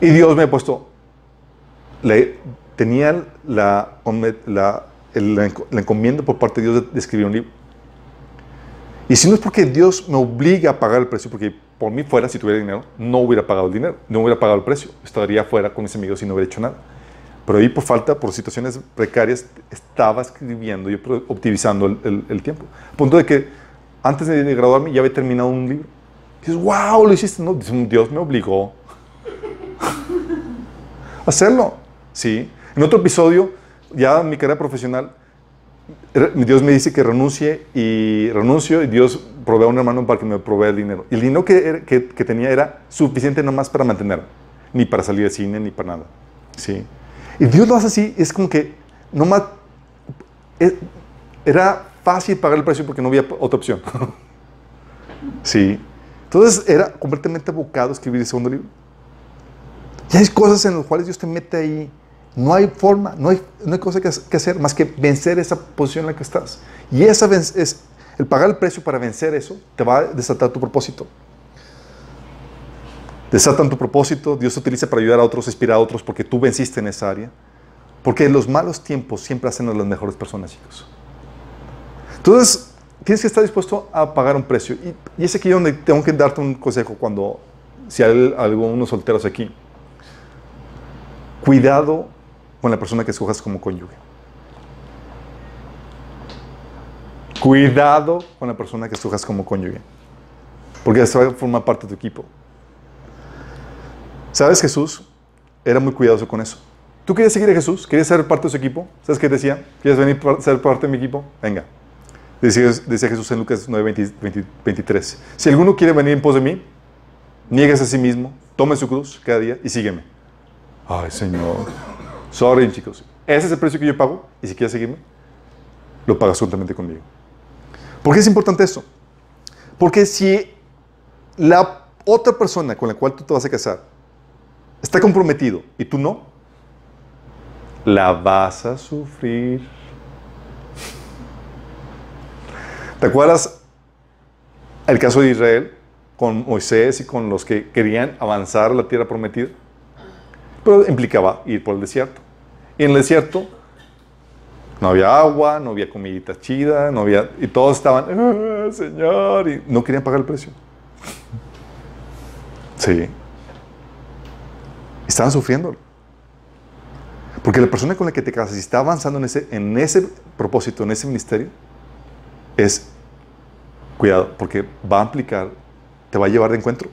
Speaker 1: Y Dios me ha puesto, le, tenía la, la, el- la encomienda por parte de Dios de, de escribir un libro. Y si no es porque Dios me obliga a pagar el precio, porque por mí fuera, si tuviera dinero, no hubiera pagado el dinero, no hubiera pagado el precio. Estaría fuera con mis amigos y no hubiera hecho nada. Pero ahí por falta, por situaciones precarias, estaba escribiendo y optimizando el, el- el tiempo. A punto de que antes de graduarme ya había terminado un libro. Dices, wow, lo hiciste. No, Dios me obligó a hacerlo. Sí. En otro episodio, ya en mi carrera profesional, Dios me dice que renuncie y renuncio y Dios provee a un hermano para que me provea el dinero. Y el dinero que, que, que tenía era suficiente nomás para mantener, ni para salir al cine, ni para nada. Sí. Y Dios lo hace así, es como que nomás es- era fácil pagar el precio porque no había otra opción. sí. Entonces era completamente abocado escribir el segundo libro. Y hay cosas en las cuales Dios te mete ahí. No hay forma, no hay, no hay cosa que, que hacer más que vencer esa posición en la que estás. Y esa es, el pagar el precio para vencer eso te va a desatar tu propósito. Desatan tu propósito, Dios te utiliza para ayudar a otros, inspirar a otros porque tú venciste en esa área. Porque los malos tiempos siempre hacen a las mejores personas, chicos. Entonces, tienes que estar dispuesto a pagar un precio. Y, y es aquí donde tengo que darte un consejo cuando, si hay algunos solteros aquí. Cuidado con la persona que escojas como cónyuge. Cuidado con la persona que escojas como cónyuge. Porque esa va a formar parte de tu equipo. ¿Sabes? Jesús era muy cuidadoso con eso. ¿Tú querías seguir a Jesús? ¿Querías ser parte de su equipo? ¿Sabes qué decía? ¿Quieres venir a ser parte de mi equipo? Venga. Decía, decía Jesús en Lucas 9, 20, 20, 23. Si alguno quiere venir en pos de mí, niegues a sí mismo, tome su cruz cada día y sígueme. Ay, Señor. Sorry, chicos. Ese es el precio que yo pago y si quieres seguirme, lo pagas juntamente conmigo. ¿Por qué es importante esto? Porque si la otra persona con la cual tú te vas a casar está comprometido y tú no, la vas a sufrir. ¿Te acuerdas el caso de Israel con Moisés y con los que querían avanzar a la tierra prometida? Pero implicaba ir por el desierto. Y en el desierto no había agua, no había comidita chida, no había, y todos estaban, "Ah, Señor, y no querían pagar el precio. Sí. Estaban sufriendo. Porque la persona con la que te casas, si está avanzando en ese, en ese propósito, en ese ministerio, es cuidado, porque va a implicar, te va a llevar de encuentro.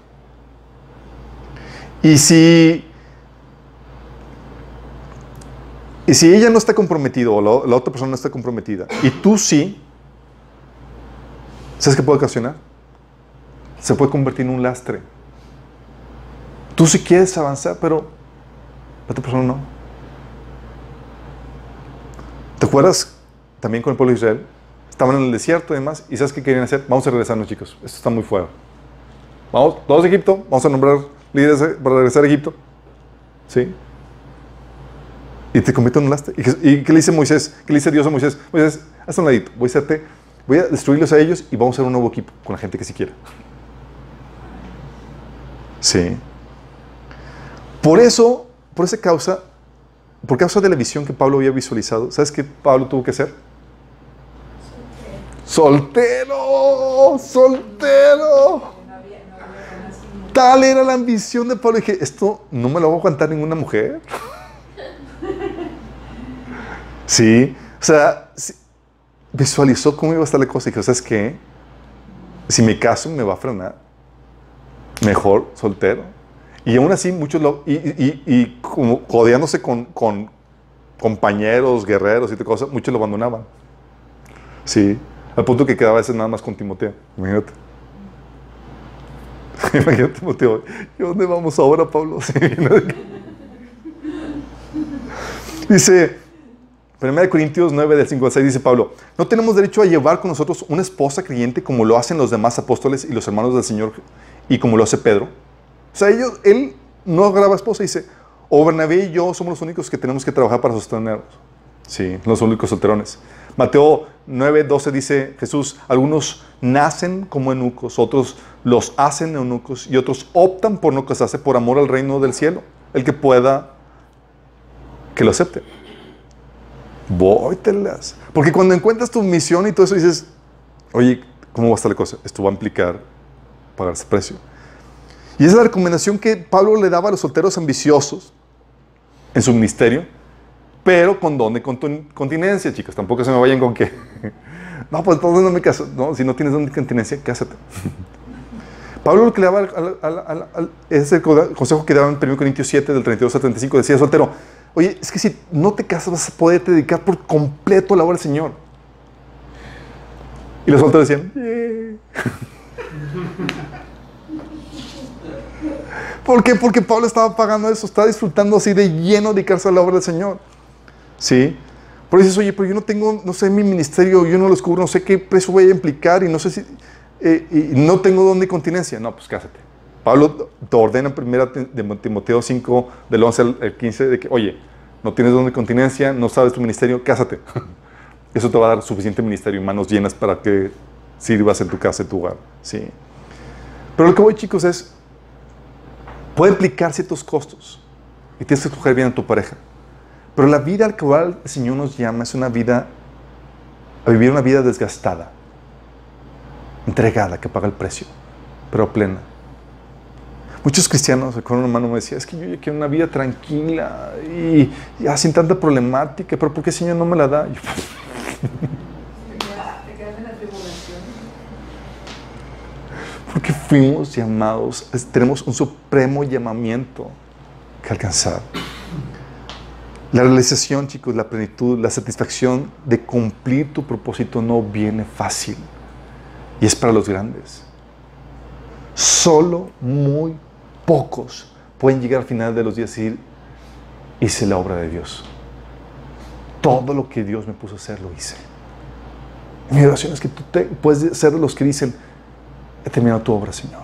Speaker 1: Y si y si ella no está comprometida o la otra persona no está comprometida y tú sí, ¿sabes qué puede ocasionar? Se puede convertir en un lastre. Tú sí quieres avanzar, pero la otra persona no. ¿Te acuerdas también con el pueblo de Israel? Estaban en el desierto y demás. ¿Y sabes qué querían hacer? Vamos a regresarnos, chicos. Esto está muy fuera. Vamos, todos a Egipto. Vamos a nombrar líderes para regresar a Egipto. ¿Sí? Y te convierte en un lastre. ¿Y qué, y qué le dice Moisés? ¿Qué le dice Dios a Moisés? Moisés, haz un ladito. Voy a hacerte, voy a destruirlos a ellos y vamos a hacer un nuevo equipo con la gente que sí quiera. Sí. Por eso, por esa causa, por causa de la visión que Pablo había visualizado, ¿sabes qué Pablo tuvo que hacer? Soltero, soltero. Tal era la ambición de Pablo. Y dije, esto no me lo va a aguantar ninguna mujer. Sí, o sea, visualizó cómo iba a estar la cosa y dijo, ¿sabes qué? Si me caso me va a frenar. Mejor soltero. Y aún así, muchos lo... Y, y, y como codeándose con, con compañeros, guerreros y otra cosa, muchos lo abandonaban. Sí, al punto que quedaba a veces nada más con Timoteo. Imagínate. Imagínate, Timoteo. ¿Y dónde vamos ahora, Pablo? Sí, Dice, 1 Corintios 9, del 5 al 6, dice Pablo, no tenemos derecho a llevar con nosotros una esposa creyente como lo hacen los demás apóstoles y los hermanos del Señor y como lo hace Pedro. Sea, ellos, él no graba esposa, dice, o Bernabé y yo somos los únicos que tenemos que trabajar para sostenerlos. Sí, los únicos solterones. Mateo 9, 12 dice Jesús, algunos nacen como eunucos, otros los hacen eunucos y otros optan por no casarse por amor al reino del cielo. El que pueda, que lo acepte. Vóytelas. Porque cuando encuentras tu misión y todo eso dices, oye, ¿cómo va a estar la cosa? Esto va a implicar pagar ese precio. Y esa es la recomendación que Pablo le daba a los solteros ambiciosos en su ministerio, pero con don de continencia, chicos. Tampoco se me vayan con que, no, pues entonces no me caso. No, si no tienes don de continencia, cásate. Pablo lo que le daba al, es el co- consejo que daba en 1 Corintios 7, del 32 al 35, decía soltero, oye, es que si no te casas vas a poder dedicar por completo a la obra del Señor. Y los solteros decían, "Yeah". ¿Por qué? Porque Pablo estaba pagando eso, estaba disfrutando así de lleno dedicarse a la obra del Señor. ¿Sí? Por eso dices, oye, pero yo no tengo, no sé, mi ministerio, yo no lo descubro, no sé qué precio voy a implicar y no sé si, eh, y no tengo dónde de continencia. No, pues cásate. Pablo te ordena en primera Tim- de Timoteo 5, del 11 al al 15, de que, oye, no tienes dónde de continencia, no sabes tu ministerio, cásate. Eso te va a dar suficiente ministerio y manos llenas para que sirvas en tu casa, en tu hogar. Sí. Pero lo que voy, chicos, es, puede implicar ciertos costos y tienes que escoger bien a tu pareja. Pero la vida al cual el Señor nos llama es una vida, a vivir una vida desgastada, entregada, que paga el precio, pero plena. Muchos cristianos, recuerdo un hermano me decía, es que yo quiero una vida tranquila y, sin tanta problemática, pero ¿por qué el Señor no me la da? Yo,
Speaker 3: Te quedas, te quedas en la tribulación.
Speaker 1: Porque fuimos llamados, tenemos un supremo llamamiento que alcanzar. La realización, chicos, la plenitud, la satisfacción de cumplir tu propósito no viene fácil. Y es para los grandes. Solo muy pocos pueden llegar al final de los días y decir, hice la obra de Dios. Todo lo que Dios me puso a hacer, lo hice. Mi oración es que tú te- puedes ser los que dicen, he terminado tu obra, Señor.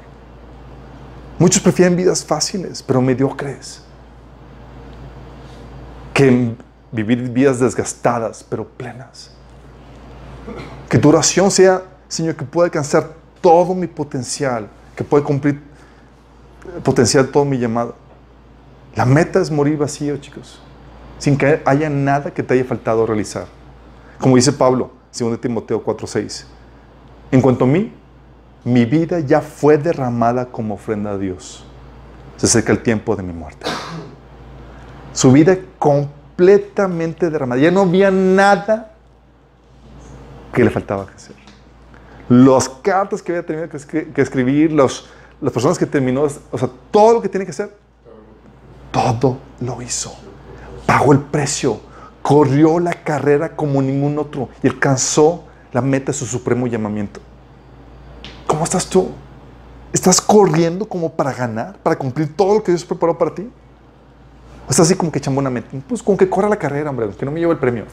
Speaker 1: Muchos prefieren vidas fáciles, pero mediocres, que vivir vidas desgastadas, pero plenas. Que tu oración sea, Señor, que pueda alcanzar todo mi potencial, que pueda cumplir eh, potencial todo mi llamado. La meta es morir vacío, chicos, sin que haya nada que te haya faltado realizar. Como dice Pablo, 2 Timoteo 4:6. En cuanto a mí, mi vida ya fue derramada como ofrenda a Dios. Se acerca el tiempo de mi muerte. Su vida completamente derramada. Ya no había nada que le faltaba hacer. Las cartas que había tenido que escribir, los, las personas que terminó, o sea, todo lo que tiene que hacer, todo lo hizo. Pagó el precio, corrió la carrera como ningún otro y alcanzó la meta de su supremo llamamiento. ¿Cómo estás tú? ¿Estás corriendo como para ganar, para cumplir todo lo que Dios preparó para ti? ¿O estás así como que chambonamente? Pues con que corra la carrera, hombre, que no me lleve el premio.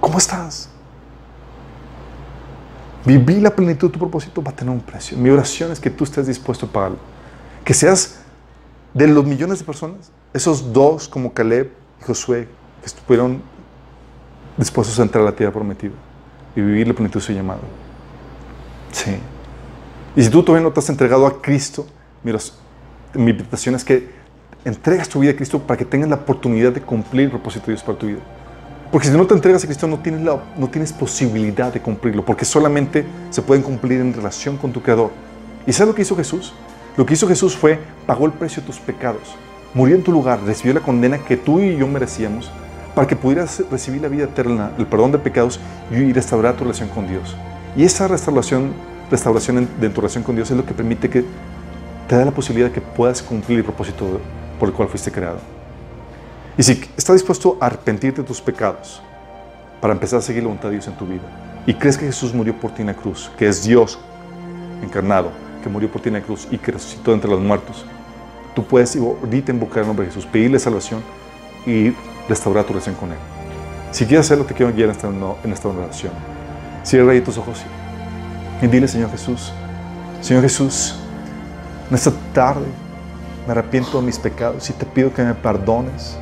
Speaker 1: ¿Cómo estás? Vivir la plenitud de tu propósito va a tener un precio. Mi oración es que tú estés dispuesto a pagarlo. Que seas de los millones de personas, esos dos como Caleb y Josué, que estuvieron dispuestos a entrar a la tierra prometida y vivir la plenitud de su llamado. Sí. Y si tú todavía no te has entregado a Cristo, mira, mi invitación es que entregas tu vida a Cristo para que tengas la oportunidad de cumplir el propósito de Dios para tu vida. Porque si no te entregas a Cristo no tienes, la, no tienes posibilidad de cumplirlo, porque solamente se pueden cumplir en relación con tu Creador. ¿Y sabes lo que hizo Jesús? Lo que hizo Jesús fue, pagó el precio de tus pecados, murió en tu lugar, recibió la condena que tú y yo merecíamos, para que pudieras recibir la vida eterna, el perdón de pecados y restaurar tu relación con Dios. Y esa restauración, restauración de tu relación con Dios es lo que permite que te da la posibilidad de que puedas cumplir el propósito por el cual fuiste creado. Y si estás dispuesto a arrepentirte de tus pecados para empezar a seguir la voluntad de Dios en tu vida, y crees que Jesús murió por ti en la cruz, que es Dios encarnado, que murió por ti en la cruz y que resucitó entre los muertos, tú puedes ahorita invocar el nombre de Jesús, pedirle salvación y restaurar tu relación con Él. Si quieres hacerlo, te quiero guiar en esta, en esta oración. Cierra ahí tus ojos y dile, Señor Jesús, Señor Jesús, en esta tarde me arrepiento de mis pecados y te pido que me perdones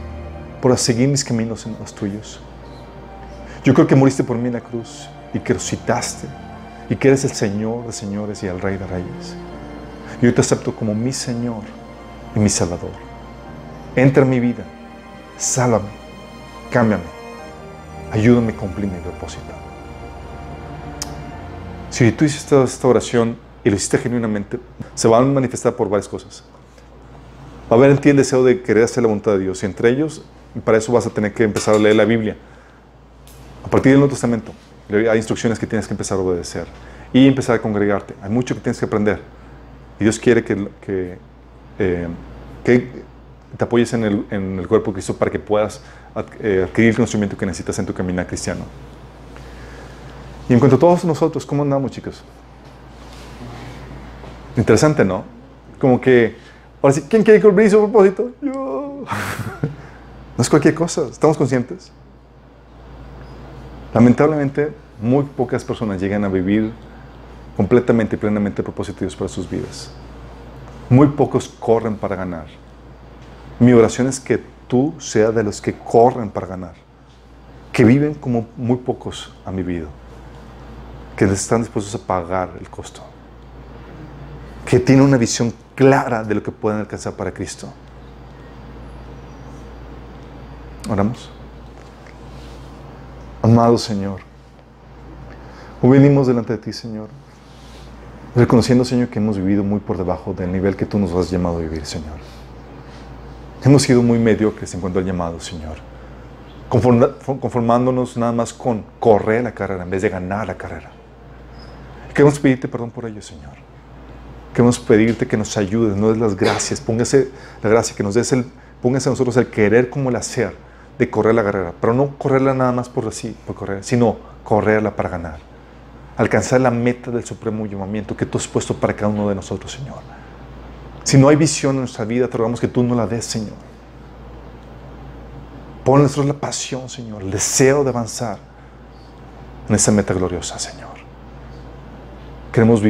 Speaker 1: por seguir mis caminos en los tuyos. Yo creo que moriste por mí en la cruz y que resucitaste y que eres el Señor de señores y el Rey de reyes. Yo te acepto como mi Señor y mi Salvador. Entra en mi vida, sálvame, cámbiame, ayúdame a cumplir mi propósito. Si tú hiciste esta oración y lo hiciste genuinamente, se van a manifestar por varias cosas. Va a haber en ti el deseo de querer hacer la voluntad de Dios y entre ellos, para eso vas a tener que empezar a leer la Biblia. A partir del Nuevo Testamento, hay instrucciones que tienes que empezar a obedecer. y empezar a congregarte. Hay mucho que tienes que aprender. Y Dios quiere que, que, eh, te apoyes en el, en el, cuerpo de Cristo para que puedas eh, adquirir el conocimiento que necesitas en tu caminar cristiano. Y en cuanto a todos nosotros, ¿cómo andamos, chicos? Interesante, ¿no? Como que, ahora sí, ¿quién quiere cumplir su propósito? Yo. no es cualquier cosa, ¿estamos conscientes? Lamentablemente, muy pocas personas llegan a vivir completamente y plenamente propósitos para sus vidas. Muy pocos corren para ganar. Mi oración es que tú seas de los que corren para ganar, que viven como muy pocos han vivido, que están dispuestos a pagar el costo, que tienen una visión clara de lo que pueden alcanzar para Cristo. Oramos. Amado Señor, venimos delante de ti, Señor, reconociendo, Señor, que hemos vivido muy por debajo del nivel que tú nos has llamado a vivir, Señor. Hemos sido muy mediocres en cuanto al llamado, Señor, conformándonos nada más con correr la carrera en vez de ganar la carrera. Queremos pedirte perdón por ello, Señor. Queremos pedirte que nos ayudes, no des las gracias, póngase la gracia, que nos des el, póngase a nosotros el querer como el hacer de correr la carrera, pero no correrla nada más por así, por correr, sino correrla para ganar. Alcanzar la meta del supremo llamamiento que tú has puesto para cada uno de nosotros, Señor. Si no hay visión en nuestra vida, te rogamos que tú no la des, Señor. Pon en nosotros la pasión, Señor, el deseo de avanzar en esa meta gloriosa, Señor. Queremos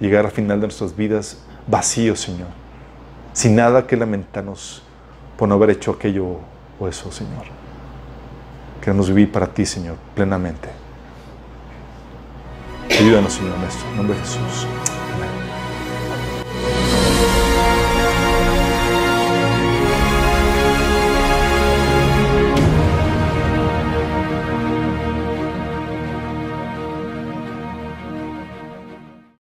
Speaker 1: llegar al final de nuestras vidas vacíos, Señor, sin nada que lamentarnos por no haber hecho aquello o eso, Señor. Queremos vivir para ti, Señor, plenamente. Ayúdanos, Señor, en esto. En nombre de Jesús.